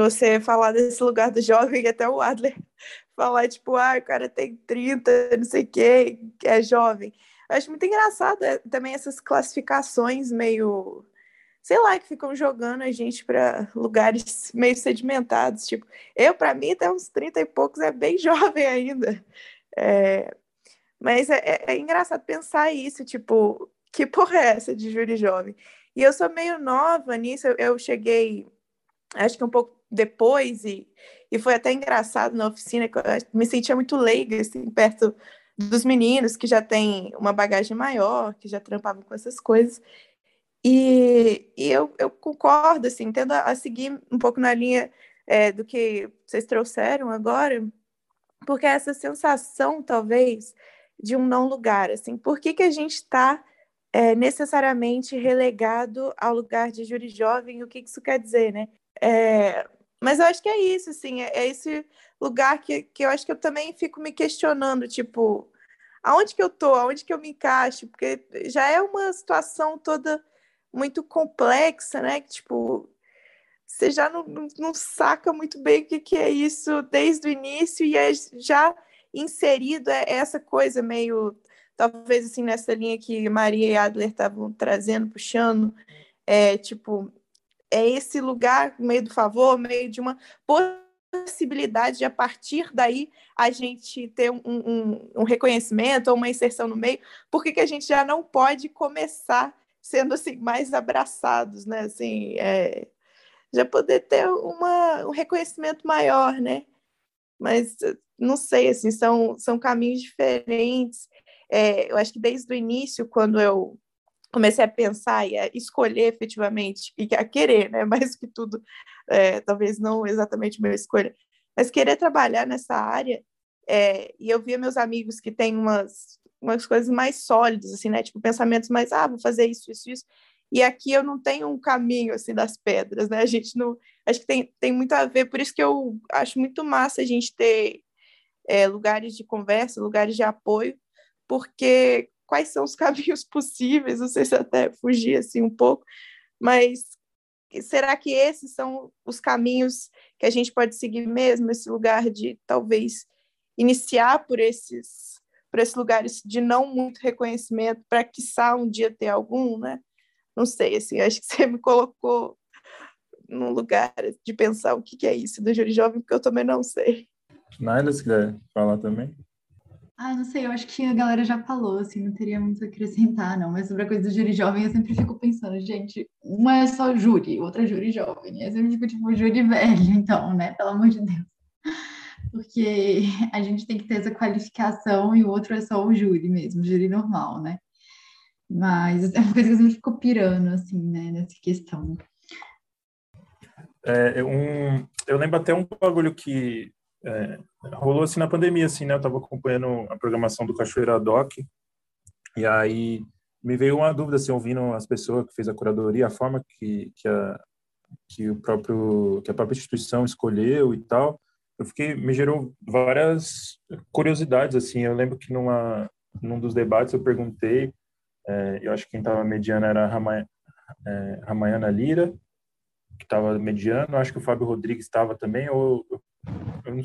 você falar desse lugar do jovem, até o Adler [laughs] falar, tipo, ah, o cara tem 30, não sei o quê, é jovem. Eu acho muito engraçado é, também essas classificações meio, sei lá, que ficam jogando a gente para lugares meio sedimentados. Tipo, eu, para mim, até uns 30 e poucos é bem [laughs] jovem ainda. É, mas é, é, é, engraçado pensar isso, tipo, que porra é essa de júri jovem? E eu sou meio nova nisso, eu, cheguei, acho que um pouco depois, e, e foi até engraçado na oficina, que eu me sentia muito leiga, assim, perto dos meninos que já têm uma bagagem maior, que já trampavam com essas coisas. E, e eu, eu concordo, assim, tendo a, a seguir um pouco na linha é, do que vocês trouxeram agora, porque essa sensação, talvez, de um não lugar, assim, por que, que a gente está é, necessariamente relegado ao lugar de júri jovem, o que, isso quer dizer, né? É, mas eu acho que é isso, assim, é, é, esse lugar que, que eu acho que eu também fico me questionando, tipo, aonde que eu tô, aonde que eu me encaixo, porque já é uma situação toda muito complexa, né? Tipo, você já não, não, não saca muito bem o que, que é isso desde o início e é já inserido é essa coisa meio, talvez assim, nessa linha que Maria e Adler estavam trazendo, puxando, é tipo, é esse lugar meio do favor, meio de uma possibilidade de, a partir daí, a gente ter um, um, um reconhecimento ou uma inserção no meio, porque que a gente já não pode começar sendo assim mais abraçados, né? Assim, é, já poder ter uma, um reconhecimento maior, né? Mas não sei, assim, são, são caminhos diferentes. É, eu acho que desde o início, quando eu comecei a pensar e a escolher efetivamente, e a querer, né? [laughs] Mais que tudo, é, talvez não exatamente minha escolha, mas querer trabalhar nessa área. É, e eu via meus amigos que têm umas, umas coisas mais sólidas, assim, né? Tipo, pensamentos mais, ah, vou fazer isso, isso, isso. E aqui eu não tenho um caminho, assim, das pedras, né? [laughs] A gente não... Acho que tem, tem muito a ver, por isso que eu acho muito massa a gente ter é, lugares de conversa, lugares de apoio, porque quais são os [laughs] caminhos possíveis, não sei se até fugir assim um pouco, mas será que esses são os caminhos que a gente pode seguir mesmo, esse lugar de talvez iniciar por esses por esses lugares de não muito reconhecimento, para que um dia ter algum, né? Não sei, assim, acho que [laughs] você me colocou num lugar de pensar o que, que é isso do júri jovem, porque eu também não sei. Naila, se quiser falar também. Ah, não sei, eu acho que a galera já falou, assim, não teria muito a acrescentar, não. Mas sobre a coisa do júri jovem, eu sempre fico pensando, gente, uma é só júri, outra é júri jovem. Eu sempre fico, tipo, júri velho, [laughs] então, né? Pelo amor de Deus. Porque a gente tem que ter essa qualificação e o outro é só o júri mesmo, júri normal, né? Mas é uma coisa que eu sempre fico pirando, assim, né, nessa questão. É, um, eu lembro até um bagulho que é, rolou assim na pandemia, assim, né? Eu estava acompanhando a programação do Cachoeira Doc e aí me veio uma dúvida, assim, ouvindo as pessoas que fez a curadoria, a forma que, que, a, que o próprio que a própria instituição escolheu e tal, eu fiquei me gerou várias curiosidades, assim. Eu lembro que numa num dos debates eu perguntei, é, eu acho que quem estava mediando era a é, Ramayana Lira, que estava mediando, acho que o Fábio Rodrigues estava também, ou eu,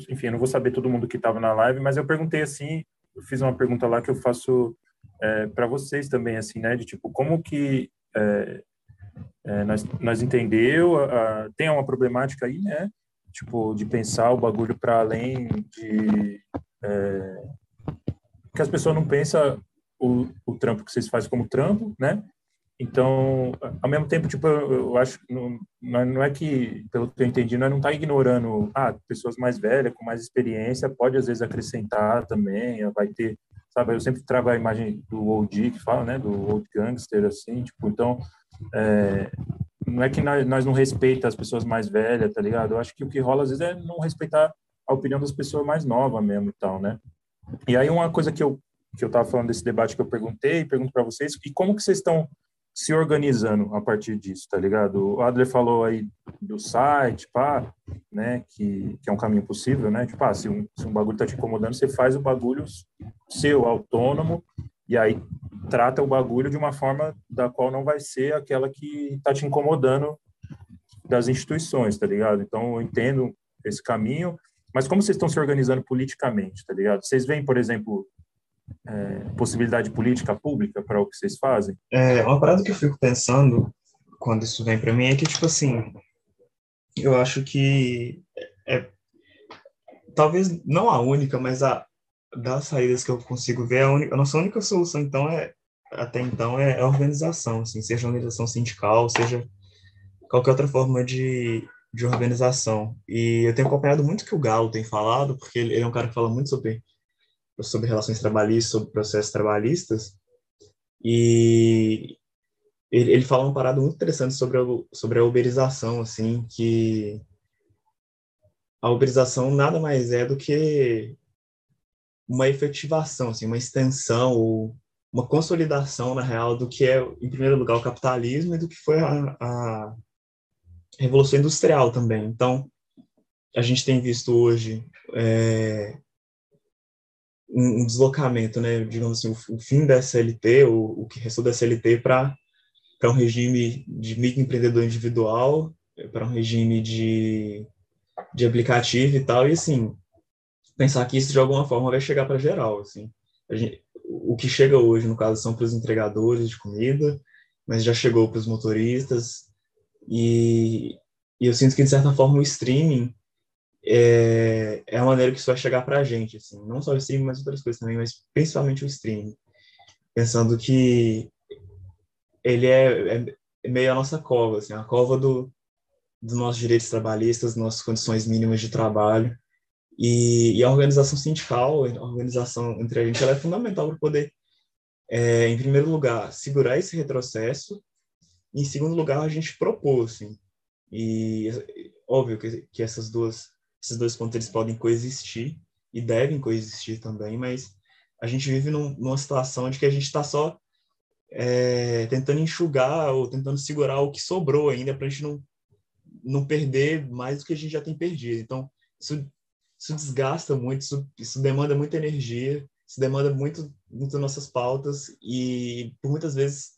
enfim, eu não vou saber todo mundo que estava na live, mas eu perguntei assim, eu fiz uma pergunta lá que eu faço é, para vocês também, assim, né, de tipo, como que é, é, nós, nós entendeu, a, tem uma problemática aí, né, tipo, de pensar o bagulho para além de é, que as pessoas não pensam o, o trampo que vocês fazem como trampo, né, então, ao mesmo tempo, tipo, eu, acho não, não é que, pelo que eu entendi, nós não está ignorando, ah, pessoas mais velhas, com mais experiência, pode às vezes acrescentar também, vai ter, sabe, eu sempre trago a imagem do old que fala, né, do old gangster, assim, tipo, então, é, não é que nós, nós não respeita as pessoas mais velhas, tá ligado? Eu acho que o que rola às vezes é não respeitar a opinião das pessoas mais novas mesmo e tal, né? E aí uma coisa que eu que eu tava falando desse debate que eu perguntei, pergunto para vocês, e como que vocês estão se organizando a partir disso, tá ligado? O Adler falou aí do site, pá, né, que, que é um caminho possível, né? Tipo, ah, se um, se um bagulho tá te incomodando, você faz o bagulho seu, autônomo, e aí trata o bagulho de uma forma da qual não vai ser aquela que tá te incomodando das instituições, tá ligado? Então, eu entendo esse caminho, Mas como vocês estão se organizando politicamente, tá ligado? Vocês veem, por exemplo, é, possibilidade política pública para o que vocês fazem? É, uma parada que eu fico pensando quando isso vem para mim é que, tipo assim, eu acho que é, talvez não a única, mas a das saídas que eu consigo ver, a, única, a nossa única solução, então, é até então, é a organização, assim, seja organização sindical, seja qualquer outra forma de, de organização. E eu tenho acompanhado muito o que o Galo tem falado, porque ele, é um cara que fala muito sobre, sobre relações trabalhistas, sobre processos trabalhistas, e ele, ele fala uma parada muito interessante sobre a, sobre a uberização, assim, que a uberização nada mais é do que uma efetivação, assim, uma extensão ou uma consolidação, na real, do que é, em primeiro lugar, o capitalismo e do que foi a, a Revolução Industrial também. Então, a gente tem visto hoje é, um, um, deslocamento, né, digamos assim, o, o fim da SLT, o, o que restou da SLT para um regime de microempreendedor individual, para um regime de, de aplicativo e tal, e assim, pensar que isso de alguma forma vai chegar para geral, assim. Gente, o que chega hoje, no caso, são para os entregadores de comida, mas já chegou para os motoristas, e, e, eu sinto que, de certa forma, o streaming é, é a maneira que isso vai chegar para a gente, assim. Não só o streaming, mas outras coisas também, mas principalmente o streaming. Pensando que ele é, é, meio a nossa cova, assim, a cova do, dos nossos direitos trabalhistas, nossas condições mínimas de trabalho, e, e, a organização sindical, a organização entre a gente, ela é fundamental para poder, é, em primeiro lugar, segurar esse retrocesso, e, em segundo lugar, a gente propor, assim. E óbvio que, que essas duas, esses dois pontos eles podem coexistir e devem coexistir também, mas a gente vive num, numa situação de que a gente está só é, tentando enxugar ou tentando segurar o que sobrou ainda para a gente não, não perder mais do que a gente já tem perdido. Então, isso isso desgasta muito, isso, isso demanda muita energia, isso demanda muito, muito nossas pautas e, por muitas vezes,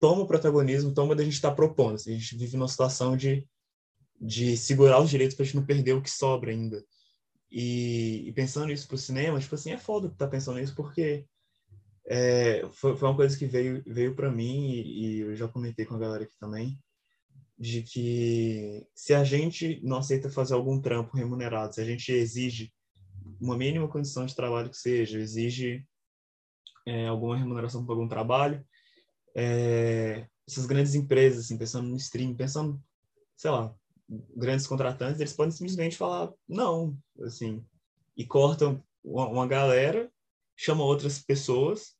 toma o protagonismo, toma da gente estar tá propondo. Assim, a gente vive numa situação de, de segurar os direitos para a gente não perder o que sobra ainda. E, e pensando isso para o cinema, tipo assim, é foda estar tá pensando nisso, porque é, foi, foi uma coisa que veio, veio para mim e, e eu já comentei com a galera aqui também, de que se a gente não aceita fazer algum trampo remunerado, se a gente exige uma mínima condição de trabalho que seja, exige é, alguma remuneração por algum trabalho, é, essas grandes empresas, assim, pensando no stream, pensando, sei lá, grandes contratantes, eles podem simplesmente falar não, assim, e cortam uma, galera, chamam outras pessoas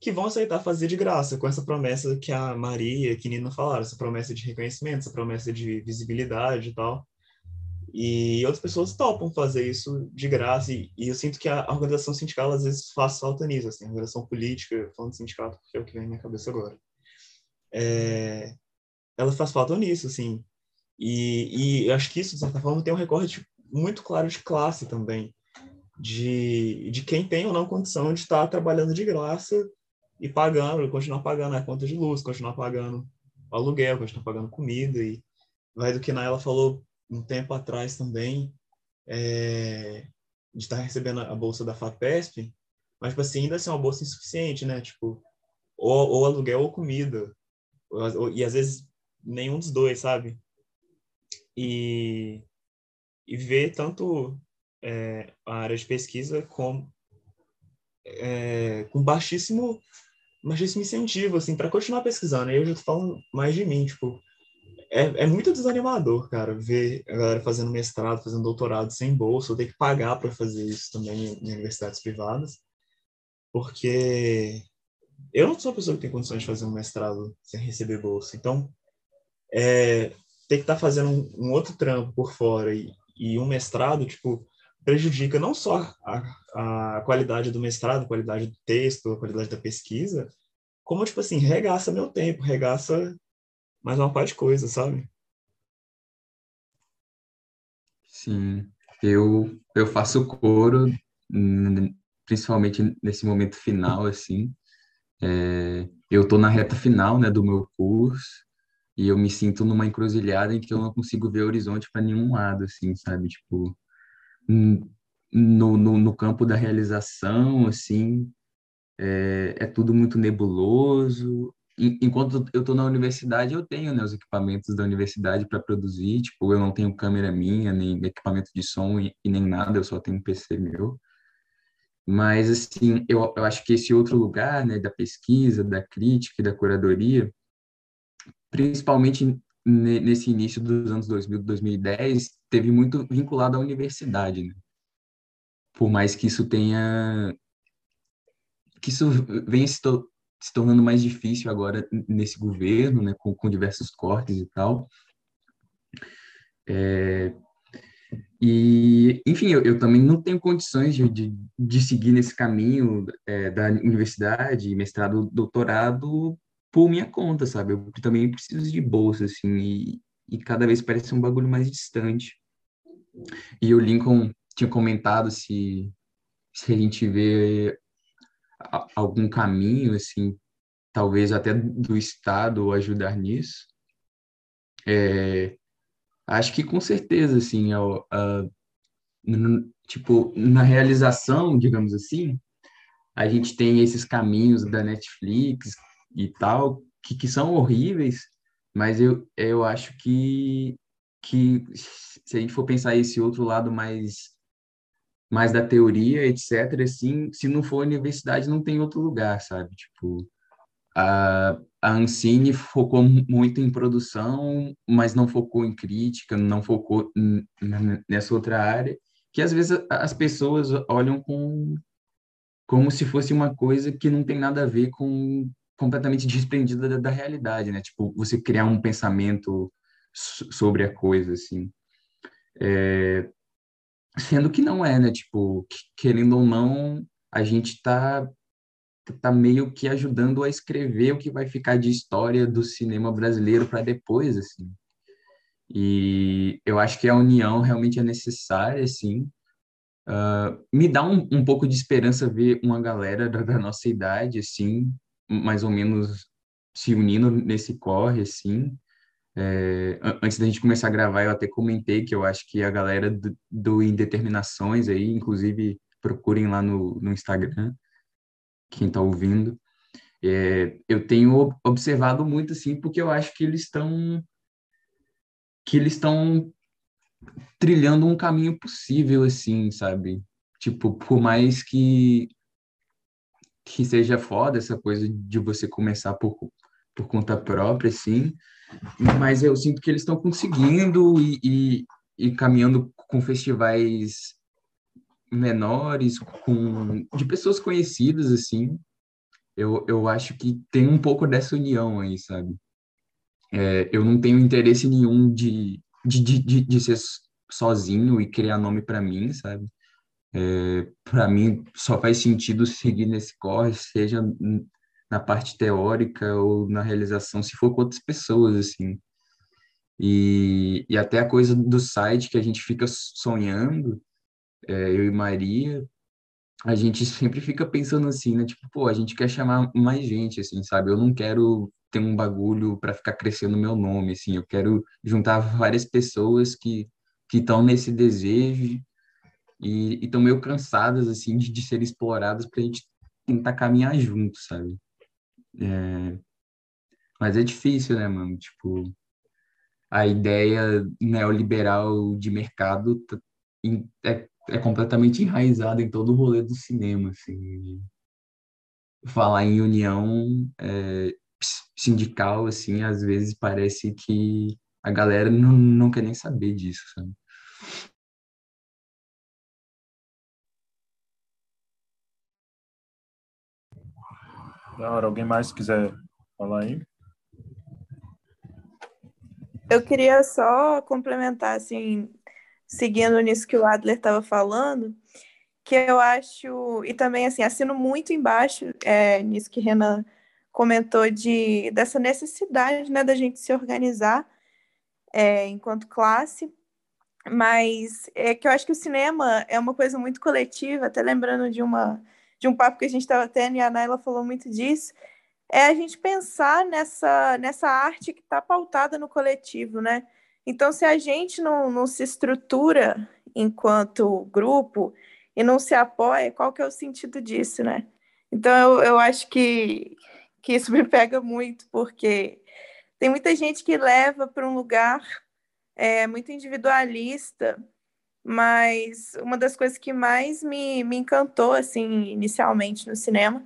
que vão aceitar fazer de graça, com essa promessa que a Maria e que Nina falaram, essa promessa de reconhecimento, essa promessa de visibilidade e tal. E outras pessoas topam fazer isso de graça, e, e eu sinto que a organização sindical às vezes faz falta nisso, assim, a organização política, falando de sindicato, porque é o que vem na minha cabeça agora. É, ela faz falta nisso, assim, e, e acho que isso, de certa forma, tem um recorte muito claro de classe também, de, de quem tem ou não condição de estar trabalhando de graça e pagando, continuar pagando a conta de luz, continuar pagando aluguel, continuar pagando comida. E vai do que ela falou um tempo atrás também, é, de estar recebendo a bolsa da FAPESP, mas tipo assim, ainda assim, é uma bolsa insuficiente, né? Tipo, ou, ou aluguel ou comida. Ou, e às vezes nenhum dos dois, sabe? E, e ver tanto é, a área de pesquisa como é, com baixíssimo baixíssimo incentivo, assim, para continuar pesquisando. Aí eu já tô falando mais de mim, tipo, é, é muito desanimador, cara, ver a galera fazendo mestrado, fazendo doutorado sem bolsa, ou ter que pagar para fazer isso também em universidades privadas, porque eu não sou uma pessoa que tem condições de fazer um mestrado sem receber bolsa. Então, é, ter que estar tá fazendo um, um, outro trampo por fora e, e um mestrado, tipo, prejudica não só a, a qualidade do mestrado, qualidade do texto, qualidade da pesquisa, como, tipo assim, regaça meu tempo, regaça mais uma parte de coisa, sabe? Sim, eu, eu faço coro, principalmente nesse momento final, assim. É, eu estou na reta final, né, do meu curso, e eu me sinto numa encruzilhada em que eu não consigo ver horizonte para nenhum lado, assim, sabe? Tipo, no, no, no campo da realização, assim, é, é tudo muito nebuloso. Enquanto eu estou na universidade, eu tenho né, os equipamentos da universidade para produzir. Tipo, eu não tenho câmera minha, nem equipamento de som e, e nem nada, eu só tenho um PC meu. Mas, assim, eu, eu acho que esse outro lugar, né, da pesquisa, da crítica e da curadoria, principalmente nesse início dos anos 2000, 2010, teve muito vinculado à universidade, né? Por mais que isso tenha que isso venha se, to se tornando mais difícil agora nesse governo, né, com, com diversos cortes e tal. É, e, enfim, eu, eu, também não tenho condições de, de, de seguir nesse caminho é, da universidade, mestrado, doutorado, por minha conta, sabe? Eu também preciso de bolsa, assim, e, e cada vez parece um bagulho mais distante. E o Lincoln tinha comentado se, se a gente vê algum caminho, assim, talvez até do Estado ajudar nisso. É, acho que com certeza, assim, no, tipo, na realização, digamos assim, a gente tem esses caminhos da Netflix e tal, que, que são horríveis, mas eu, eu acho que, que se a gente for pensar esse outro lado mais mais da teoria, etc, assim, se não for universidade, não tem outro lugar, sabe? Tipo, a, a Ancine focou muito em produção, mas não focou em crítica, não focou nessa outra área, que às vezes as pessoas olham com como se fosse uma coisa que não tem nada a ver com completamente [laughs] desprendida da, da realidade, né? Tipo, você criar um pensamento sobre a coisa, assim. É, sendo que não é, né? Tipo, querendo ou não, a gente tá tá meio que ajudando a escrever o que vai ficar de história do cinema brasileiro para depois, assim. E eu acho que a união realmente é necessária, assim. Uh, me dá um, um pouco de esperança ver uma galera da, da nossa idade, assim, mais ou menos se unindo nesse corre, assim. É, antes da gente começar a gravar, eu até comentei que eu acho que a galera do, do Indeterminações aí, inclusive procurem lá no, no Instagram, quem está ouvindo. É, eu tenho observado muito assim, porque eu acho que eles estão que eles estão trilhando um caminho possível assim, sabe? Tipo, por mais que que seja foda essa coisa de você começar por, por conta própria, assim, mas eu sinto que eles estão conseguindo e, e, e, caminhando com festivais menores, com de pessoas conhecidas, assim, eu, eu acho que tem um pouco dessa união aí, sabe? É, eu não tenho interesse nenhum de, de, de, de ser sozinho e criar nome para mim, sabe? É, para mim, só faz sentido seguir nesse corre, seja na parte teórica ou na realização, se for com outras pessoas, assim. E, e até a coisa do site que a gente fica sonhando, é, eu e Maria, a gente sempre fica pensando assim, né? Tipo, pô, a gente quer chamar mais gente, assim, sabe? Eu não quero ter um bagulho para ficar crescendo meu nome, assim. Eu quero juntar várias pessoas que que estão nesse desejo e estão meio cansadas, assim, de, de serem exploradas para a gente tentar caminhar junto, sabe? É... Mas é difícil, né, mano? Tipo, a ideia neoliberal de mercado é, é completamente enraizada em todo o rolê do cinema, assim. Falar em união é, sindical, assim, às vezes parece que a galera não, não quer nem saber disso, sabe? Da hora, alguém mais quiser falar aí? Eu queria só complementar, assim, seguindo nisso que o Adler estava falando, que eu acho, e também, assim, assino muito embaixo é, nisso que Renan comentou de, dessa necessidade, né, da gente se organizar é, enquanto classe, mas é que eu acho que o cinema é uma coisa muito coletiva, até lembrando de uma de um papo que a gente estava tendo e a Naila falou muito disso, é a gente pensar nessa, nessa arte que está pautada no coletivo, né? Então, se a gente não, não se estrutura enquanto grupo e não se apoia, qual que é o sentido disso, né? Então, eu, eu acho que, que isso me pega muito, porque tem muita gente que leva para um lugar é, muito individualista, mas uma das coisas que mais me, me encantou, assim, inicialmente no cinema,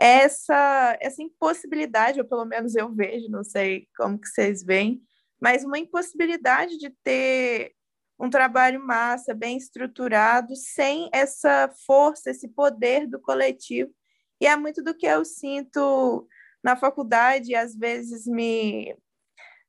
é essa, essa impossibilidade, ou pelo menos eu vejo, não sei como que vocês veem, mas uma impossibilidade de ter um trabalho massa, bem estruturado, sem essa força, esse poder do coletivo. E é muito do que eu sinto na faculdade, e às vezes me,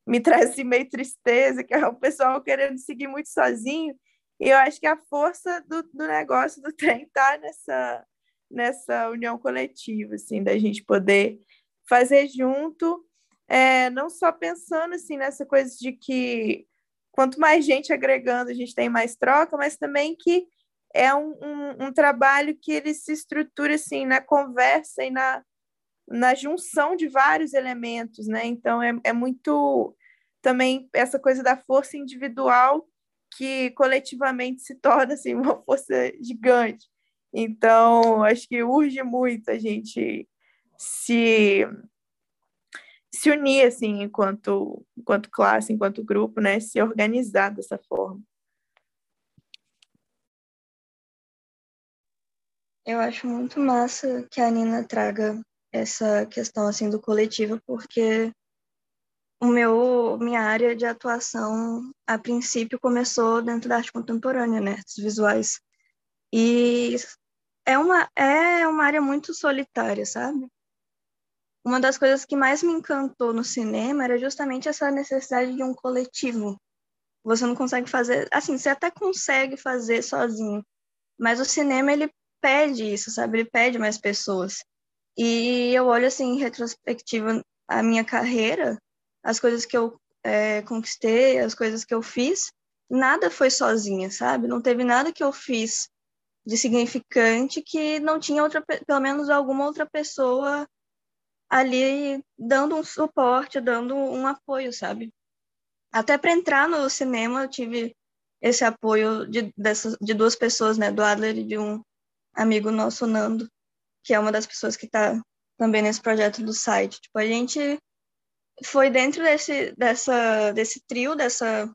me [laughs] traz assim, meio tristeza, que é o pessoal querendo seguir muito sozinho. E eu acho que a força do, do negócio do [laughs] trem está nessa, nessa união coletiva, assim, da gente poder fazer junto, é, não só pensando assim nessa coisa de que quanto mais gente agregando, a gente tem mais troca, mas também que é um, um, um trabalho que ele se estrutura assim na conversa e na, na junção de vários elementos, né? Então é, é muito também essa coisa da força individual que coletivamente se torna assim uma [laughs] força gigante. Então acho que urge muito a gente se se unir assim enquanto enquanto classe, enquanto grupo, né, se organizar dessa forma. Eu acho muito massa que a Nina traga essa questão assim do coletivo, porque o meu minha área de atuação a princípio começou dentro da arte contemporânea, né, artes visuais. E é uma é uma área muito solitária, sabe? uma das coisas que mais me encantou no cinema era justamente essa necessidade de um coletivo. Você não consegue fazer, assim, você até consegue fazer sozinho, mas o cinema ele pede isso, sabe? Ele pede mais pessoas. E eu olho assim em retrospectiva a minha carreira, as coisas que eu é, conquistei, as coisas que eu fiz, nada foi sozinha, sabe? Não teve nada que eu fiz de significante que não tinha outra, pelo menos alguma outra pessoa ali dando um suporte, dando um apoio, sabe? Até para entrar no cinema eu tive esse apoio de, dessas, de duas pessoas, né? Do Adler e de um amigo nosso, Nando, que é uma das pessoas que está também nesse projeto do site. Tipo, a gente foi dentro desse, dessa, desse trio, dessa,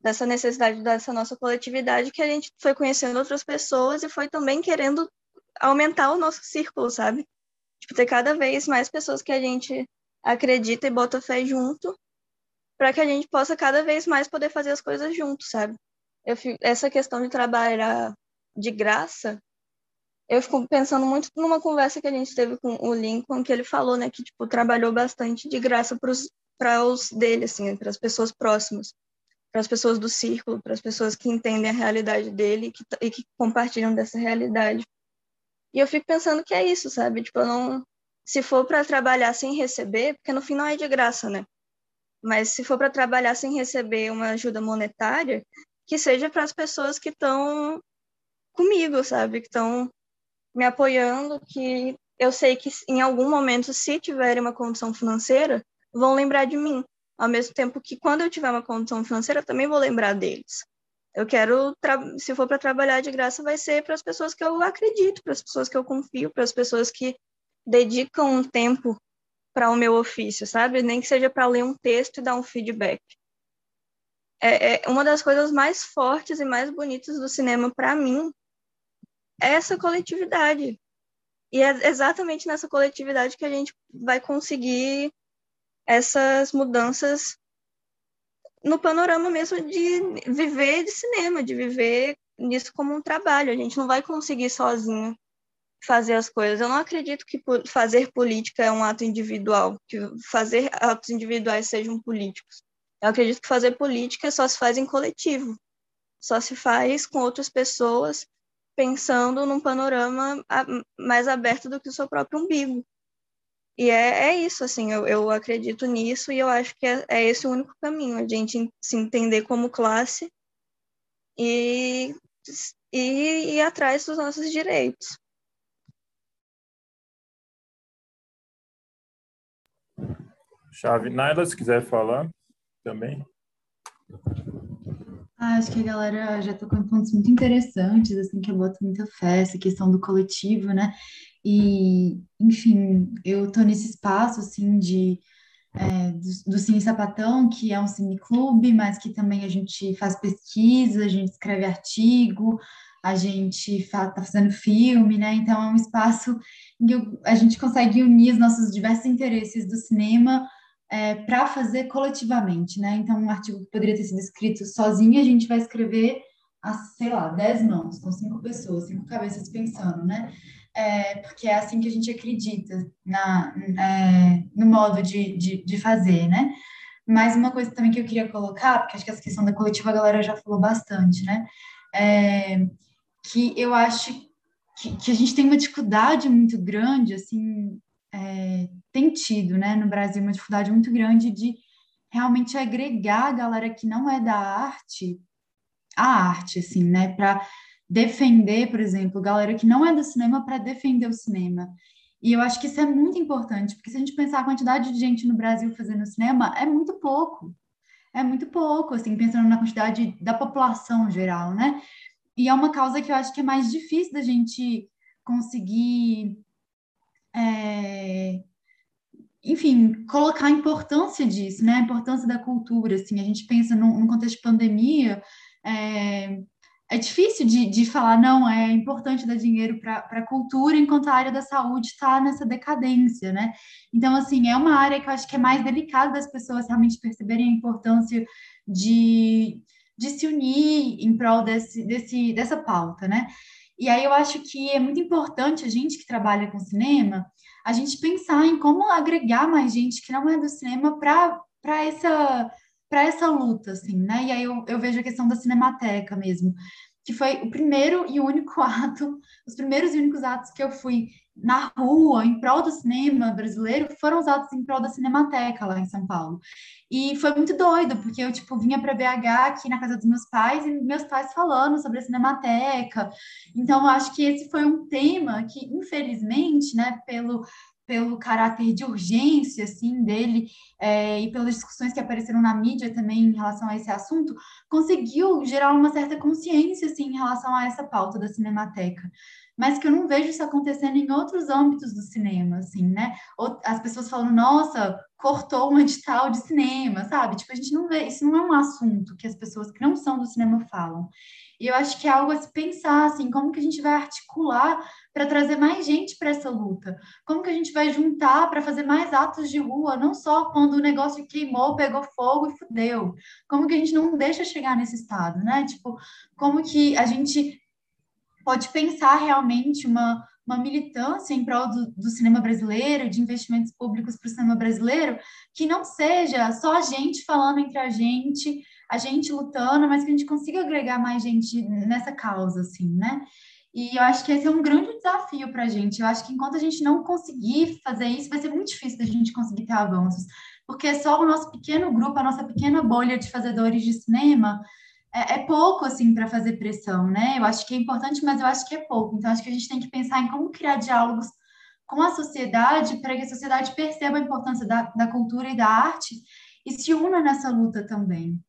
dessa necessidade dessa nossa coletividade que a gente foi conhecendo outras pessoas e foi também querendo aumentar o nosso círculo, sabe? Tipo, ter cada vez mais pessoas que a gente acredita e bota fé junto, para que a gente possa cada vez mais poder fazer as coisas juntos, sabe? Eu essa questão de trabalhar de graça, eu fico pensando muito numa conversa que a gente teve com o Lincoln, que ele falou, né, que tipo trabalhou bastante de graça para os dele, assim, para as pessoas próximas, para as pessoas do círculo, para as pessoas que entendem a realidade dele e que, e que compartilham dessa realidade. E eu fico pensando que é isso, sabe? Tipo, eu não. Se for para trabalhar sem receber, porque no fim não é de graça, né? Mas se for para trabalhar sem receber uma ajuda monetária, que seja para as pessoas que estão comigo, sabe? Que estão me apoiando, que eu sei que em algum momento, se tiverem uma condição financeira, vão lembrar de mim. Ao mesmo tempo que quando eu tiver uma condição financeira, eu também vou lembrar deles. Eu quero, se for para trabalhar de graça, vai ser para as pessoas que eu acredito, para as pessoas que eu confio, para as pessoas que dedicam um tempo para o meu ofício, sabe? Nem que seja para ler um texto e dar um feedback. É, é, uma das coisas mais fortes e mais bonitas do cinema para mim essa coletividade. E é exatamente nessa coletividade que a gente vai conseguir essas mudanças no panorama mesmo de viver de cinema, de viver nisso como um trabalho. A gente não vai conseguir sozinho fazer as coisas. Eu não acredito que fazer política é um ato individual, que fazer atos individuais sejam políticos. Eu acredito que fazer política só se faz em coletivo, só se faz com outras pessoas pensando num panorama mais aberto do que o seu próprio umbigo. E é, é isso, assim, eu, eu acredito nisso e eu acho que é, é esse o único caminho, a gente se entender como classe e, e ir atrás dos nossos direitos. Chave Naila, se quiser falar também. Ah, acho que a galera já tocou em pontos muito interessantes, assim, que eu boto muita fé, essa questão do coletivo, né? E, enfim, eu tô nesse espaço, assim, de, é, do, do Cine Sapatão, que é um cineclube, mas que também a gente faz pesquisa, a gente escreve artigo, a gente está fazendo filme, né? Então é um espaço em que a gente consegue unir os nossos diversos interesses do cinema é, para fazer coletivamente, né? Então um artigo que poderia ter sido escrito sozinho, a gente vai escrever a, sei lá, dez mãos, com cinco pessoas, cinco cabeças pensando, né? É, porque é assim que a gente acredita na, é, no modo de, de, de fazer, né? Mas uma coisa também que eu queria colocar, porque acho que essa questão da coletiva a galera já falou bastante, né? É, que eu acho que, que, a gente tem uma dificuldade muito grande, assim, é, tem tido, né, no Brasil, uma dificuldade muito grande de realmente agregar a galera que não é da arte à arte, assim, né, para defender, por exemplo, galera que não é do cinema para defender o cinema. E eu acho que isso é muito importante, porque se a gente pensar a quantidade de gente no Brasil fazendo cinema, é muito pouco. É muito pouco, assim, pensando na quantidade da população geral, né? E é uma causa que eu acho que é mais difícil da gente conseguir, é, enfim, colocar a importância disso, né? A importância da cultura, assim. A gente pensa num, num contexto de pandemia, é, é difícil de, de falar, não, é importante dar dinheiro para a cultura, enquanto a área da saúde está nessa decadência, né? Então, assim, é uma área que eu acho que é mais delicada das pessoas realmente perceberem a importância de de se unir em prol desse, desse, dessa pauta, né? E aí eu acho que é muito importante a gente que trabalha com cinema, a gente pensar em como agregar mais gente que não é do cinema para essa para essa luta, assim, né? E aí eu, eu vejo a questão da cinemateca mesmo, que foi o primeiro e único [laughs] ato, os primeiros e únicos atos que eu fui na rua, em prol do cinema brasileiro, foram usados em prol da Cinemateca lá em São Paulo. E foi muito doido, porque eu, tipo, vinha para BH aqui na casa dos meus pais, e meus pais falando sobre a Cinemateca. Então, eu acho que esse foi um tema que, infelizmente, né, pelo pelo caráter de urgência, assim, dele, é, e pelas discussões que apareceram na mídia também em relação a esse assunto, conseguiu gerar uma certa consciência, assim, em relação a essa pauta da Cinemateca mas que eu não vejo isso acontecendo em outros âmbitos do cinema, assim, né? As pessoas falando, nossa, cortou um edital de cinema, sabe? Tipo, a gente não vê, isso não é um assunto que as pessoas que não são do cinema falam. E eu acho que é algo a se pensar, assim, como que a gente vai articular para trazer mais gente para essa luta? Como que a gente vai juntar para fazer mais atos de rua, não só quando o negócio queimou, pegou fogo e fudeu? Como que a gente não deixa chegar nesse estado, né? Tipo, como que a gente pode pensar realmente uma, uma militância em prol do, do cinema brasileiro, de investimentos públicos para o cinema brasileiro, que não seja só a gente falando entre a gente, a gente lutando, mas que a gente consiga agregar mais gente nessa causa, assim, né? E eu acho que esse é um grande desafio para a gente. Eu acho que enquanto a gente não conseguir fazer isso, vai ser muito difícil da gente conseguir ter avanços, porque é só o nosso pequeno grupo, a nossa pequena bolha de fazedores de cinema é, é pouco, assim, para fazer pressão, né? Eu acho que é importante, mas eu acho que é pouco. Então, acho que a gente tem que pensar em como criar diálogos com a sociedade para que a sociedade perceba a importância da, da cultura e da arte e se una nessa luta também.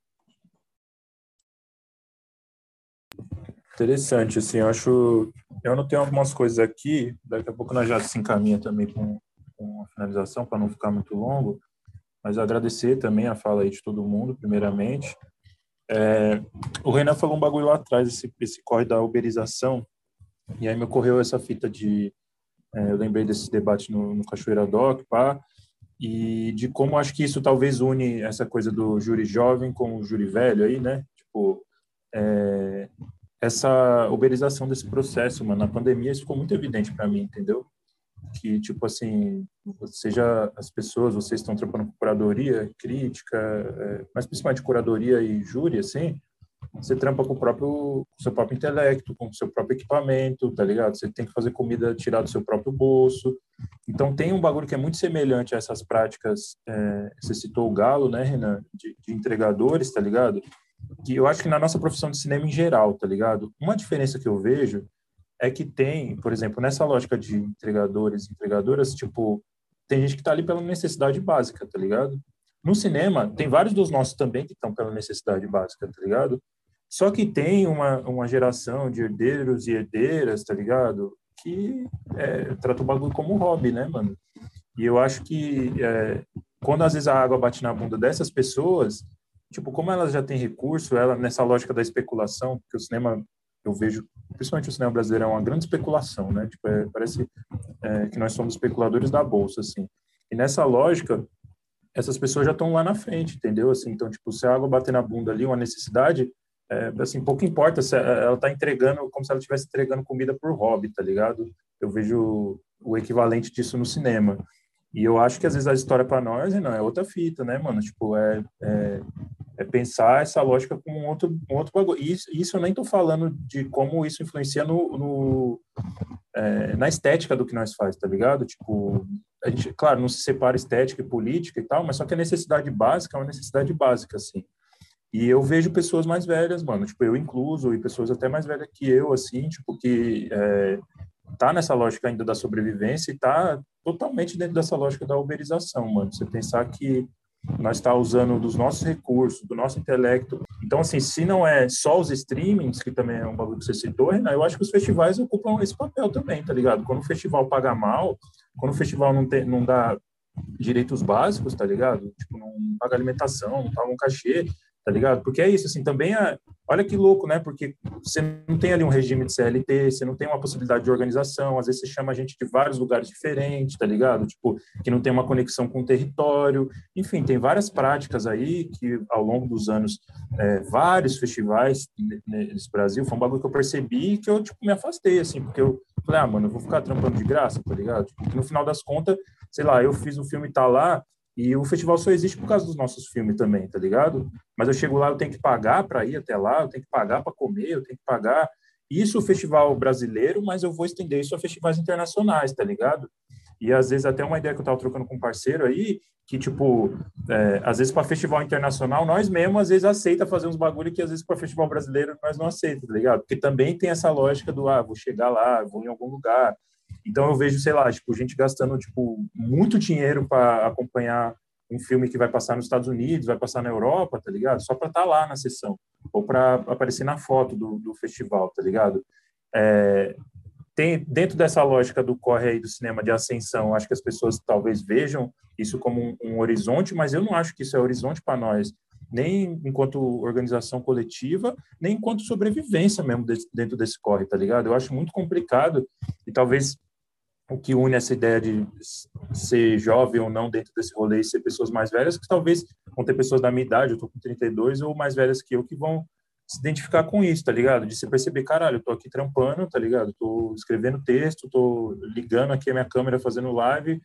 Interessante, assim, eu acho, eu não tenho algumas coisas aqui, daqui a pouco nós já se encaminha também com, com a finalização, para não ficar muito longo, mas agradecer também a fala aí de todo mundo, primeiramente, é, o Renan falou um bagulho lá atrás, esse, esse corre da uberização, e aí me ocorreu essa fita de. É, eu lembrei desse debate no, no Cachoeira Doc, pá, e de como acho que isso talvez une essa coisa do júri jovem com o júri velho aí, né? Tipo, é, essa uberização desse processo, mano, na pandemia isso ficou muito evidente para mim, entendeu? Que, tipo assim, seja as pessoas, vocês estão trabalhando com curadoria, crítica, é, mas principalmente curadoria e júri, assim, você trampa com o próprio com seu próprio intelecto, com o seu próprio equipamento, tá ligado? Você tem que fazer comida tirar do seu próprio bolso. Então tem um bagulho que é muito semelhante a essas práticas. É, você citou o galo, né, Renan, de, de, entregadores, tá ligado? Que eu acho que na nossa profissão de cinema em geral, tá ligado? Uma diferença que eu vejo é que tem, por exemplo, nessa lógica de entregadores e entregadoras, tipo, tem gente que está ali pela necessidade básica, tá ligado? No cinema, tem vários dos nossos também que estão pela necessidade básica, tá ligado? Só que tem uma, uma geração de herdeiros e herdeiras, tá ligado? Que é, trata o bagulho como um hobby, né, mano? E eu acho que é, quando às vezes a água bate na bunda dessas pessoas, tipo, como elas já têm recurso, ela nessa lógica da especulação, porque o cinema, eu vejo, principalmente o cinema brasileiro, é uma grande especulação, né? Tipo, é, parece é, que nós somos especuladores da bolsa, assim. E nessa lógica, essas pessoas já estão lá na frente, entendeu? Assim, então, tipo, se a água bater na bunda ali, uma necessidade, é, assim, pouco importa se ela está entregando como se ela estivesse entregando comida por hobby, tá ligado? Eu vejo o equivalente disso no cinema. E eu acho que às vezes a história para nós não é outra fita, né, mano? Tipo, é, é, é pensar essa lógica como um outro, outro bagulho. Isso, isso eu nem tô falando de como isso influencia no, no é, na estética do que nós faz, tá ligado? Tipo, a gente, claro, não se separa estética e política e tal, mas só que a necessidade básica é uma necessidade básica, assim. E eu vejo pessoas mais velhas, mano, tipo, eu incluso, e pessoas até mais velhas que eu, assim, tipo, que é, tá nessa lógica ainda da sobrevivência e tá totalmente dentro dessa lógica da uberização, mano. Você pensar que nós está usando dos nossos recursos, do nosso intelecto. Então, assim, se não é só os streamings, que também é um bagulho que você citou, Renan, eu acho que os festivais ocupam esse papel também, tá ligado? Quando o festival paga mal, quando o festival não, tem, não dá direitos básicos, tá ligado? Tipo, não paga alimentação, não paga um cachê, tá ligado? Porque é isso, assim, também é, olha que louco, né? Porque você não tem ali um regime de CLT, você não tem uma possibilidade de organização, às vezes você chama gente de vários lugares diferentes, tá ligado? Tipo, que não tem uma conexão com o território, enfim, tem várias práticas aí que ao longo dos anos, é, vários festivais nesse Brasil, foi um bagulho que eu percebi que eu, tipo, me afastei, assim, porque eu falei, ah, mano, eu vou ficar trampando de graça, tá ligado? Tipo, no final das contas, sei lá, eu fiz o filme tá lá, e o festival só existe por causa dos nossos filmes também, tá ligado? Mas eu chego lá, eu tenho que pagar para ir até lá, eu tenho que pagar para comer, eu tenho que pagar. Isso o festival brasileiro, mas eu vou estender isso a festivais internacionais, tá ligado? E às vezes até uma ideia que eu tava trocando com um parceiro aí, que tipo, é, às vezes para festival internacional, nós mesmos às vezes aceita fazer uns bagulho que às vezes para festival brasileiro nós não aceita, tá ligado? Porque também tem essa lógica do, ah, vou chegar lá, vou em algum lugar, então eu vejo, sei lá, tipo, gente gastando tipo muito dinheiro para acompanhar um filme que vai passar nos Estados Unidos, vai passar na Europa, tá ligado? Só para estar tá lá na sessão ou para aparecer na foto do, do festival, tá ligado? É, tem dentro dessa lógica do corre aí do cinema de ascensão, acho que as pessoas talvez vejam isso como um, um horizonte, mas eu não acho que isso é horizonte para nós, nem enquanto organização coletiva, nem enquanto sobrevivência mesmo dentro desse corre, tá ligado? Eu acho muito complicado e talvez o que une essa ideia de ser jovem ou não dentro desse rolê e ser pessoas mais velhas, que talvez vão ter pessoas da minha idade, eu tô com 32, ou mais velhas que eu, que vão se identificar com isso, tá ligado? De se perceber, caralho, eu tô aqui trampando, tá ligado? Tô escrevendo texto, tô ligando aqui a minha câmera, fazendo live,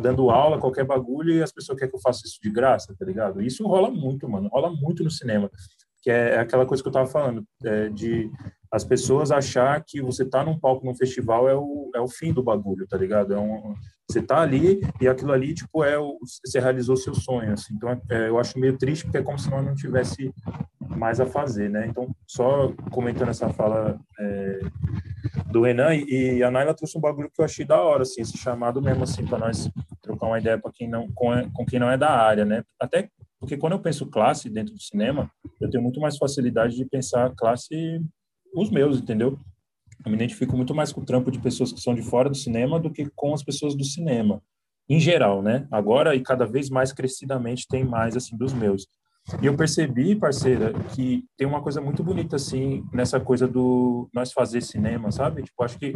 dando aula, qualquer bagulho, e as pessoas querem que eu faça isso de graça, tá ligado? Isso rola muito, mano, rola muito no cinema, que é aquela coisa que eu tava falando, é, de as pessoas achar que você tá num palco num festival é o, é o fim do bagulho, tá ligado? É um, você tá ali e aquilo ali, tipo, é o, você realizou seu sonho, assim. Então, é, eu acho meio triste porque é como se nós não tivesse mais a fazer, né? Então, só comentando essa fala é, do Renan e, a Naila trouxe um bagulho que eu achei da hora, assim, esse chamado mesmo, assim, para nós trocar uma ideia para quem não com, com quem não é da área, né? Até porque quando eu penso classe dentro do cinema, eu tenho muito mais facilidade de pensar classe os meus, entendeu? Eu me identifico muito mais com o trampo de pessoas que são de fora do cinema do que com as pessoas do cinema, em geral, né? Agora e cada vez mais crescidamente tem mais assim dos meus. E eu percebi, parceira, que tem uma coisa muito bonita assim nessa coisa do nós fazer cinema, sabe? Tipo, acho que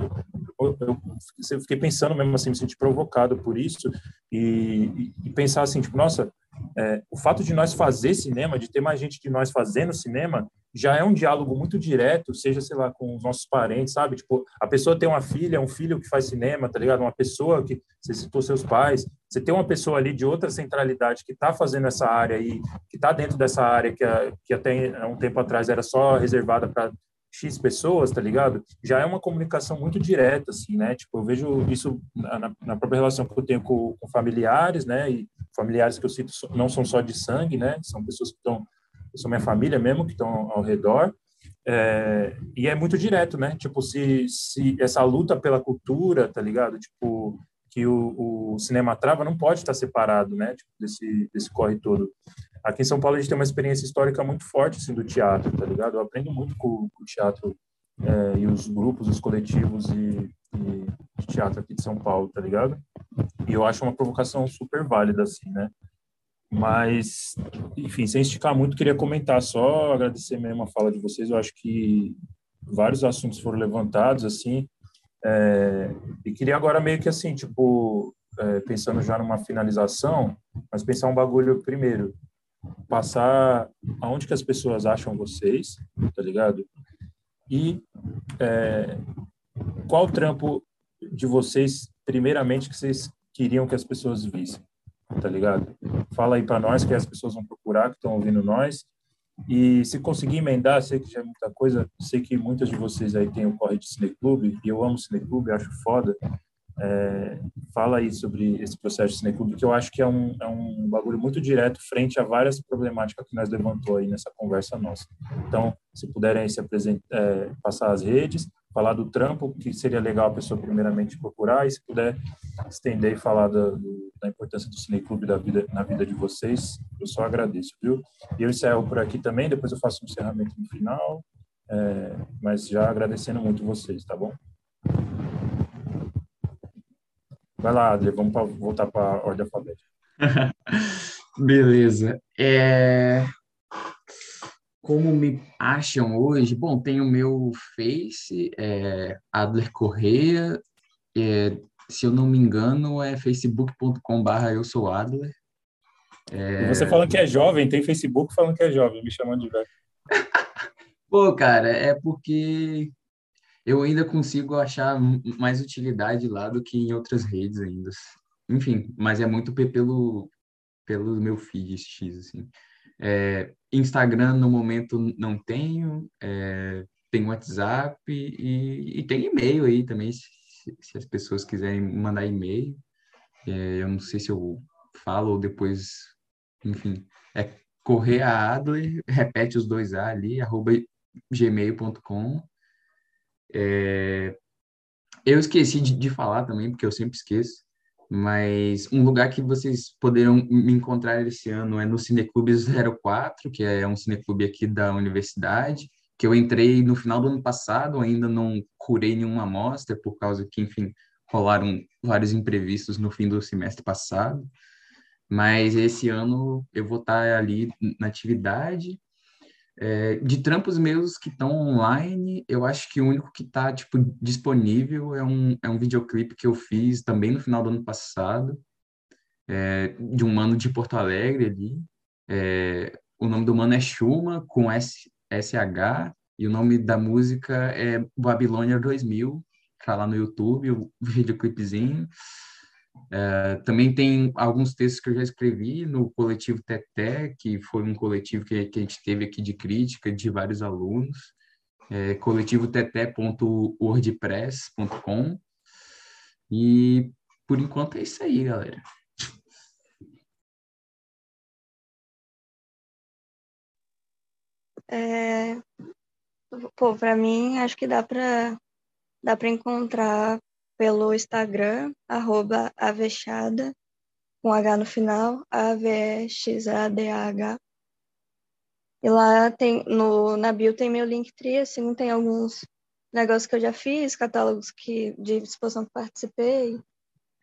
eu, eu, fiquei pensando mesmo assim, me senti provocado por isso e, e, e pensar assim, tipo, nossa, é, o fato de nós fazer cinema, de ter mais gente de nós fazendo cinema, já é um diálogo muito direto, seja, sei lá, com os nossos parentes, sabe? Tipo, a pessoa tem uma filha, um filho que faz cinema, tá ligado? Uma pessoa que, você citou seus pais, você tem uma pessoa ali de outra centralidade que está fazendo essa área aí, que está dentro dessa área que, que até um tempo atrás era só reservada para X pessoas, tá ligado? Já é uma comunicação muito direta, assim, né? Tipo, eu vejo isso na, na própria relação que eu tenho com, com, familiares, né? E familiares que eu cito não são só de sangue, né? São pessoas que estão são minha família mesmo, que estão ao redor. É, e é muito direto, né? Tipo, se, se essa luta pela cultura, tá ligado? Tipo, que o, o cinema trava não pode estar separado, né? Tipo, desse, desse corre todo. aqui em São Paulo a gente tem uma experiência histórica muito forte assim, do teatro, tá ligado? Eu aprendo muito com, com o teatro é, e os grupos, os coletivos e, e, de teatro aqui de São Paulo, tá ligado? E eu acho uma provocação super válida, assim, né? Mas, enfim, sem esticar muito, queria comentar só, agradecer mesmo a fala de vocês. Eu acho que vários assuntos foram levantados, assim, é, e queria agora meio que assim, tipo, é, pensando já numa finalização, mas pensar um bagulho primeiro, passar aonde que as pessoas acham vocês, tá ligado? E é, qual trampo de vocês, primeiramente, que vocês queriam que as pessoas vissem, tá ligado? Fala aí para nós que as pessoas vão procurar, que estão ouvindo nós, e se conseguir emendar, sei que já é muita coisa, sei que muitas de vocês aí têm o corre de cineclube, e eu amo cineclube, acho foda. É, fala aí sobre esse processo de cineclube, que eu acho que é um, é um bagulho muito direto frente a várias problemáticas que nós levantou aí nessa conversa nossa. Então, se puderem se apresentar, é, passar as redes, falar do trampo, que seria legal a pessoa primeiramente procurar, e se puder estender e falar da, da importância do Cineclube da vida, na vida de vocês, eu só agradeço, viu? E eu encerro por aqui também, depois eu faço um encerramento no final, é, mas já agradecendo muito vocês, tá bom? Vai lá, Adri, vamos pra, voltar para a ordem alfabética. [laughs] Beleza. É como me acham hoje? Bom, tem o meu Face, é, Adler Correia, é, se eu não me engano, é facebook.com.br eu sou Adler. É... Você falando que é jovem, tem Facebook falando que é jovem, me chamando de velho. [laughs] Pô, cara, é porque eu ainda consigo achar mais utilidade lá do que em outras redes ainda. Enfim, mas é muito pelo, pelo meu feed X, assim. É, Instagram, no momento, não tenho. É, tem WhatsApp e, e tem e-mail aí também, se, se, as pessoas quiserem mandar e-mail. É, eu não sei se eu falo ou depois, enfim. É Correia Adler, repete os dois A ali, arroba gmail.com. É, eu esqueci de, de falar também, porque eu sempre esqueço. Mas um lugar que vocês poderão me encontrar esse ano é no Cineclube 04, que é um cineclube aqui da universidade, que eu entrei no final do ano passado, ainda não curei nenhuma amostra, por causa que, enfim, rolaram vários imprevistos no fim do semestre passado. Mas esse ano eu vou estar ali na atividade é, de trampos meus que estão online, eu acho que o único que está tipo, disponível é um, é um videoclipe que eu fiz também no final do ano passado, é, de um mano de Porto Alegre ali. É, o nome do mano é Chuma, com S, SH, e o nome da música é Babilônia 2000, tá lá no YouTube, o videoclipezinho. É, também tem alguns textos que eu já escrevi no coletivo Teté, que foi um coletivo que, que a gente teve aqui de crítica de vários alunos, é, coletivoteté.wordpress.com. E por enquanto é isso aí, galera. É, pô, para mim acho que dá para dá para encontrar pelo Instagram, arroba avexada, com H no final, A-V-E-X-A-D-A-H. E lá tem, no, na bio tem meu Linktree, assim, tem alguns negócios que eu já fiz, catálogos que, de exposição que participei,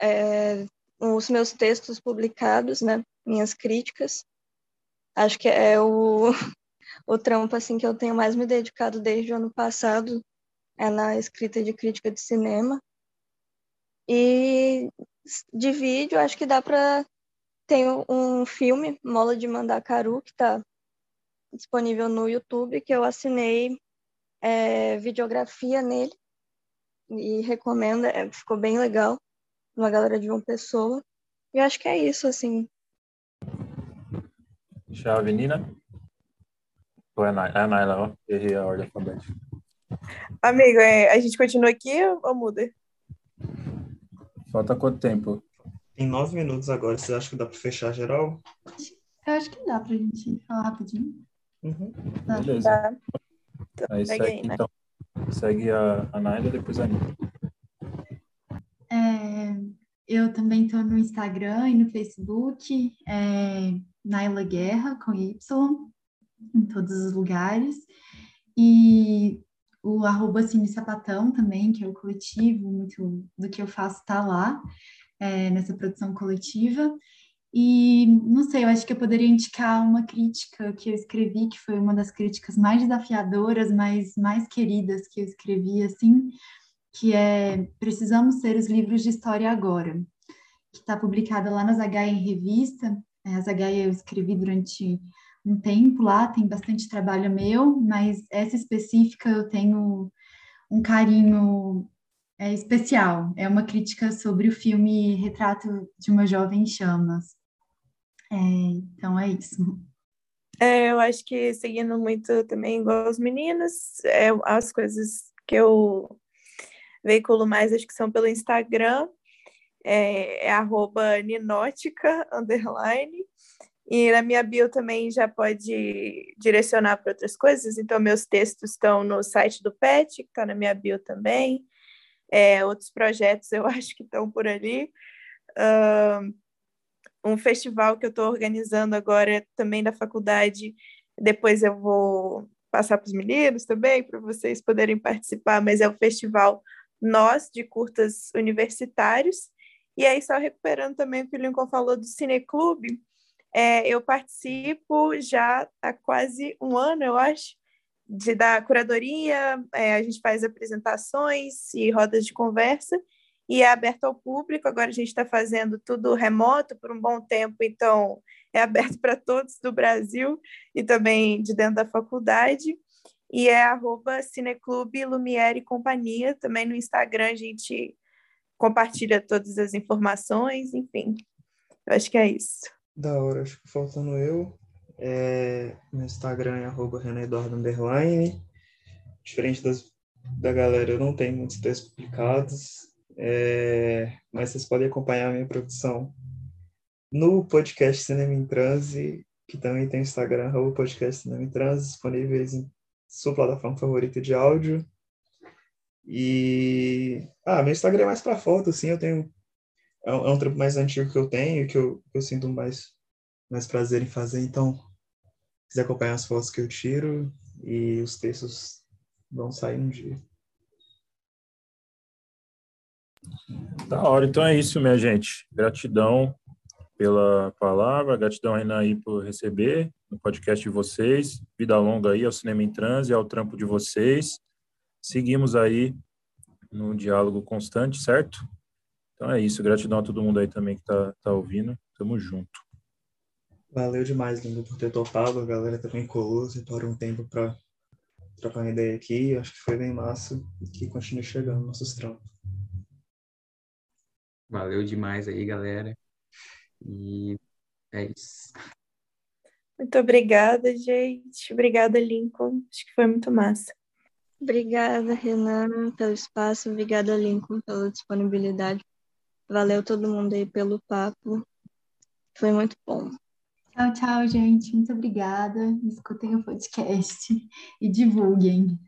é, os meus textos publicados, né, minhas críticas. Acho que é o, [laughs] o trampo, assim, que eu tenho mais me dedicado desde o ano passado, é na escrita de crítica de cinema. E de vídeo, acho que dá para. Tem um filme, Mola de Mandacaru, que está disponível no YouTube, que eu assinei é, videografia nele e recomendo, é, ficou bem legal, uma galera de uma pessoa. E acho que é isso, assim. Chave, Nina? Ou é a Naila, ó? Errei a ordem alfabética. Amigo, é, a gente continua aqui ou muda? Falta quanto tempo? Tem nove minutos agora. Você acha que dá para fechar geral? Eu acho que dá para a gente falar rapidinho. Uhum. Tá. Beleza. Tá. Aí segue, aí, né? então. Segue a, a Naila, depois a Anitta. É, eu também estou no Instagram e no Facebook. É, Naila Guerra, com Y, em todos os lugares. E o arroba Cine Sapatão também, que é o coletivo, muito do que eu faço está lá, é, nessa produção coletiva. E não sei, eu acho que eu poderia indicar uma crítica que eu escrevi, que foi uma das críticas mais desafiadoras, mas mais queridas que eu escrevi, assim, que é Precisamos Ser os Livros de História Agora, que está publicada lá na Zagaia em Revista. É, a Zagaia eu escrevi durante um tempo lá, tem bastante trabalho meu, mas essa específica eu tenho um carinho é, especial. É uma crítica sobre o filme Retrato de uma Jovem em Chamas. É, então é isso. É, eu acho que seguindo muito também igual os meninos, é, as coisas que eu veiculo mais acho que são pelo Instagram, é, é arroba ninótica, [laughs] underline, e na minha bio também já pode direcionar para outras coisas, então meus textos estão no site do PET, que está na minha bio também, é, outros projetos eu [laughs] acho que estão por ali, um festival que eu estou organizando agora também da faculdade. Depois eu vou passar para os meninos também, para vocês poderem participar, mas é o festival Nós, de curtas universitários. E aí, só recuperando também o que o Lincoln falou do Cineclube, é, eu participo já há quase um ano, eu acho, de, da curadoria, é, a gente faz apresentações e rodas de conversa, e é aberto ao público. Agora a gente está fazendo tudo remoto por um bom tempo, então é aberto para todos do Brasil e também de dentro da faculdade. E é arroba Cineclube Lumiere e Companhia. Também no Instagram a gente compartilha todas as informações, enfim. Eu acho que é isso. Da hora, acho que faltando eu. É, meu Instagram é arroba Underline. Diferente das, da galera, eu não tenho muitos textos publicados. É, mas vocês podem acompanhar a minha produção no podcast Cinema em Transe, que também tem Instagram, o podcast Cinema em Transe, disponíveis em sua plataforma favorita de áudio. E. Ah, meu Instagram é mais para foto, assim, eu tenho. É um, é um trampo mais antigo que eu tenho, que eu, que eu sinto mais, mais prazer em fazer, então, se quiser acompanhar as fotos que eu tiro e os textos vão sair um dia. Da hora, então é isso, minha gente. Gratidão pela palavra, gratidão Renan aí por receber no podcast de vocês. Vida longa aí ao Cinema em Transe, ao trampo de vocês. Seguimos aí no diálogo constante, certo? Então é isso, gratidão a todo mundo aí também que tá, tá ouvindo. Tamo junto. Valeu demais, Lindo, por ter topado. A galera também colou, separou um tempo para trocar uma ideia aqui. Acho que foi bem massa. Que continue chegando nossos trampos. Valeu demais aí, galera. E é isso. Muito obrigada, gente. Obrigada, Lincoln. Acho que foi muito massa. Obrigada, Renan, pelo espaço. Obrigada, Lincoln, pela disponibilidade. Valeu todo mundo aí pelo papo. Foi muito bom. Tchau, tchau, gente. Muito obrigada. Escutem o podcast e divulguem.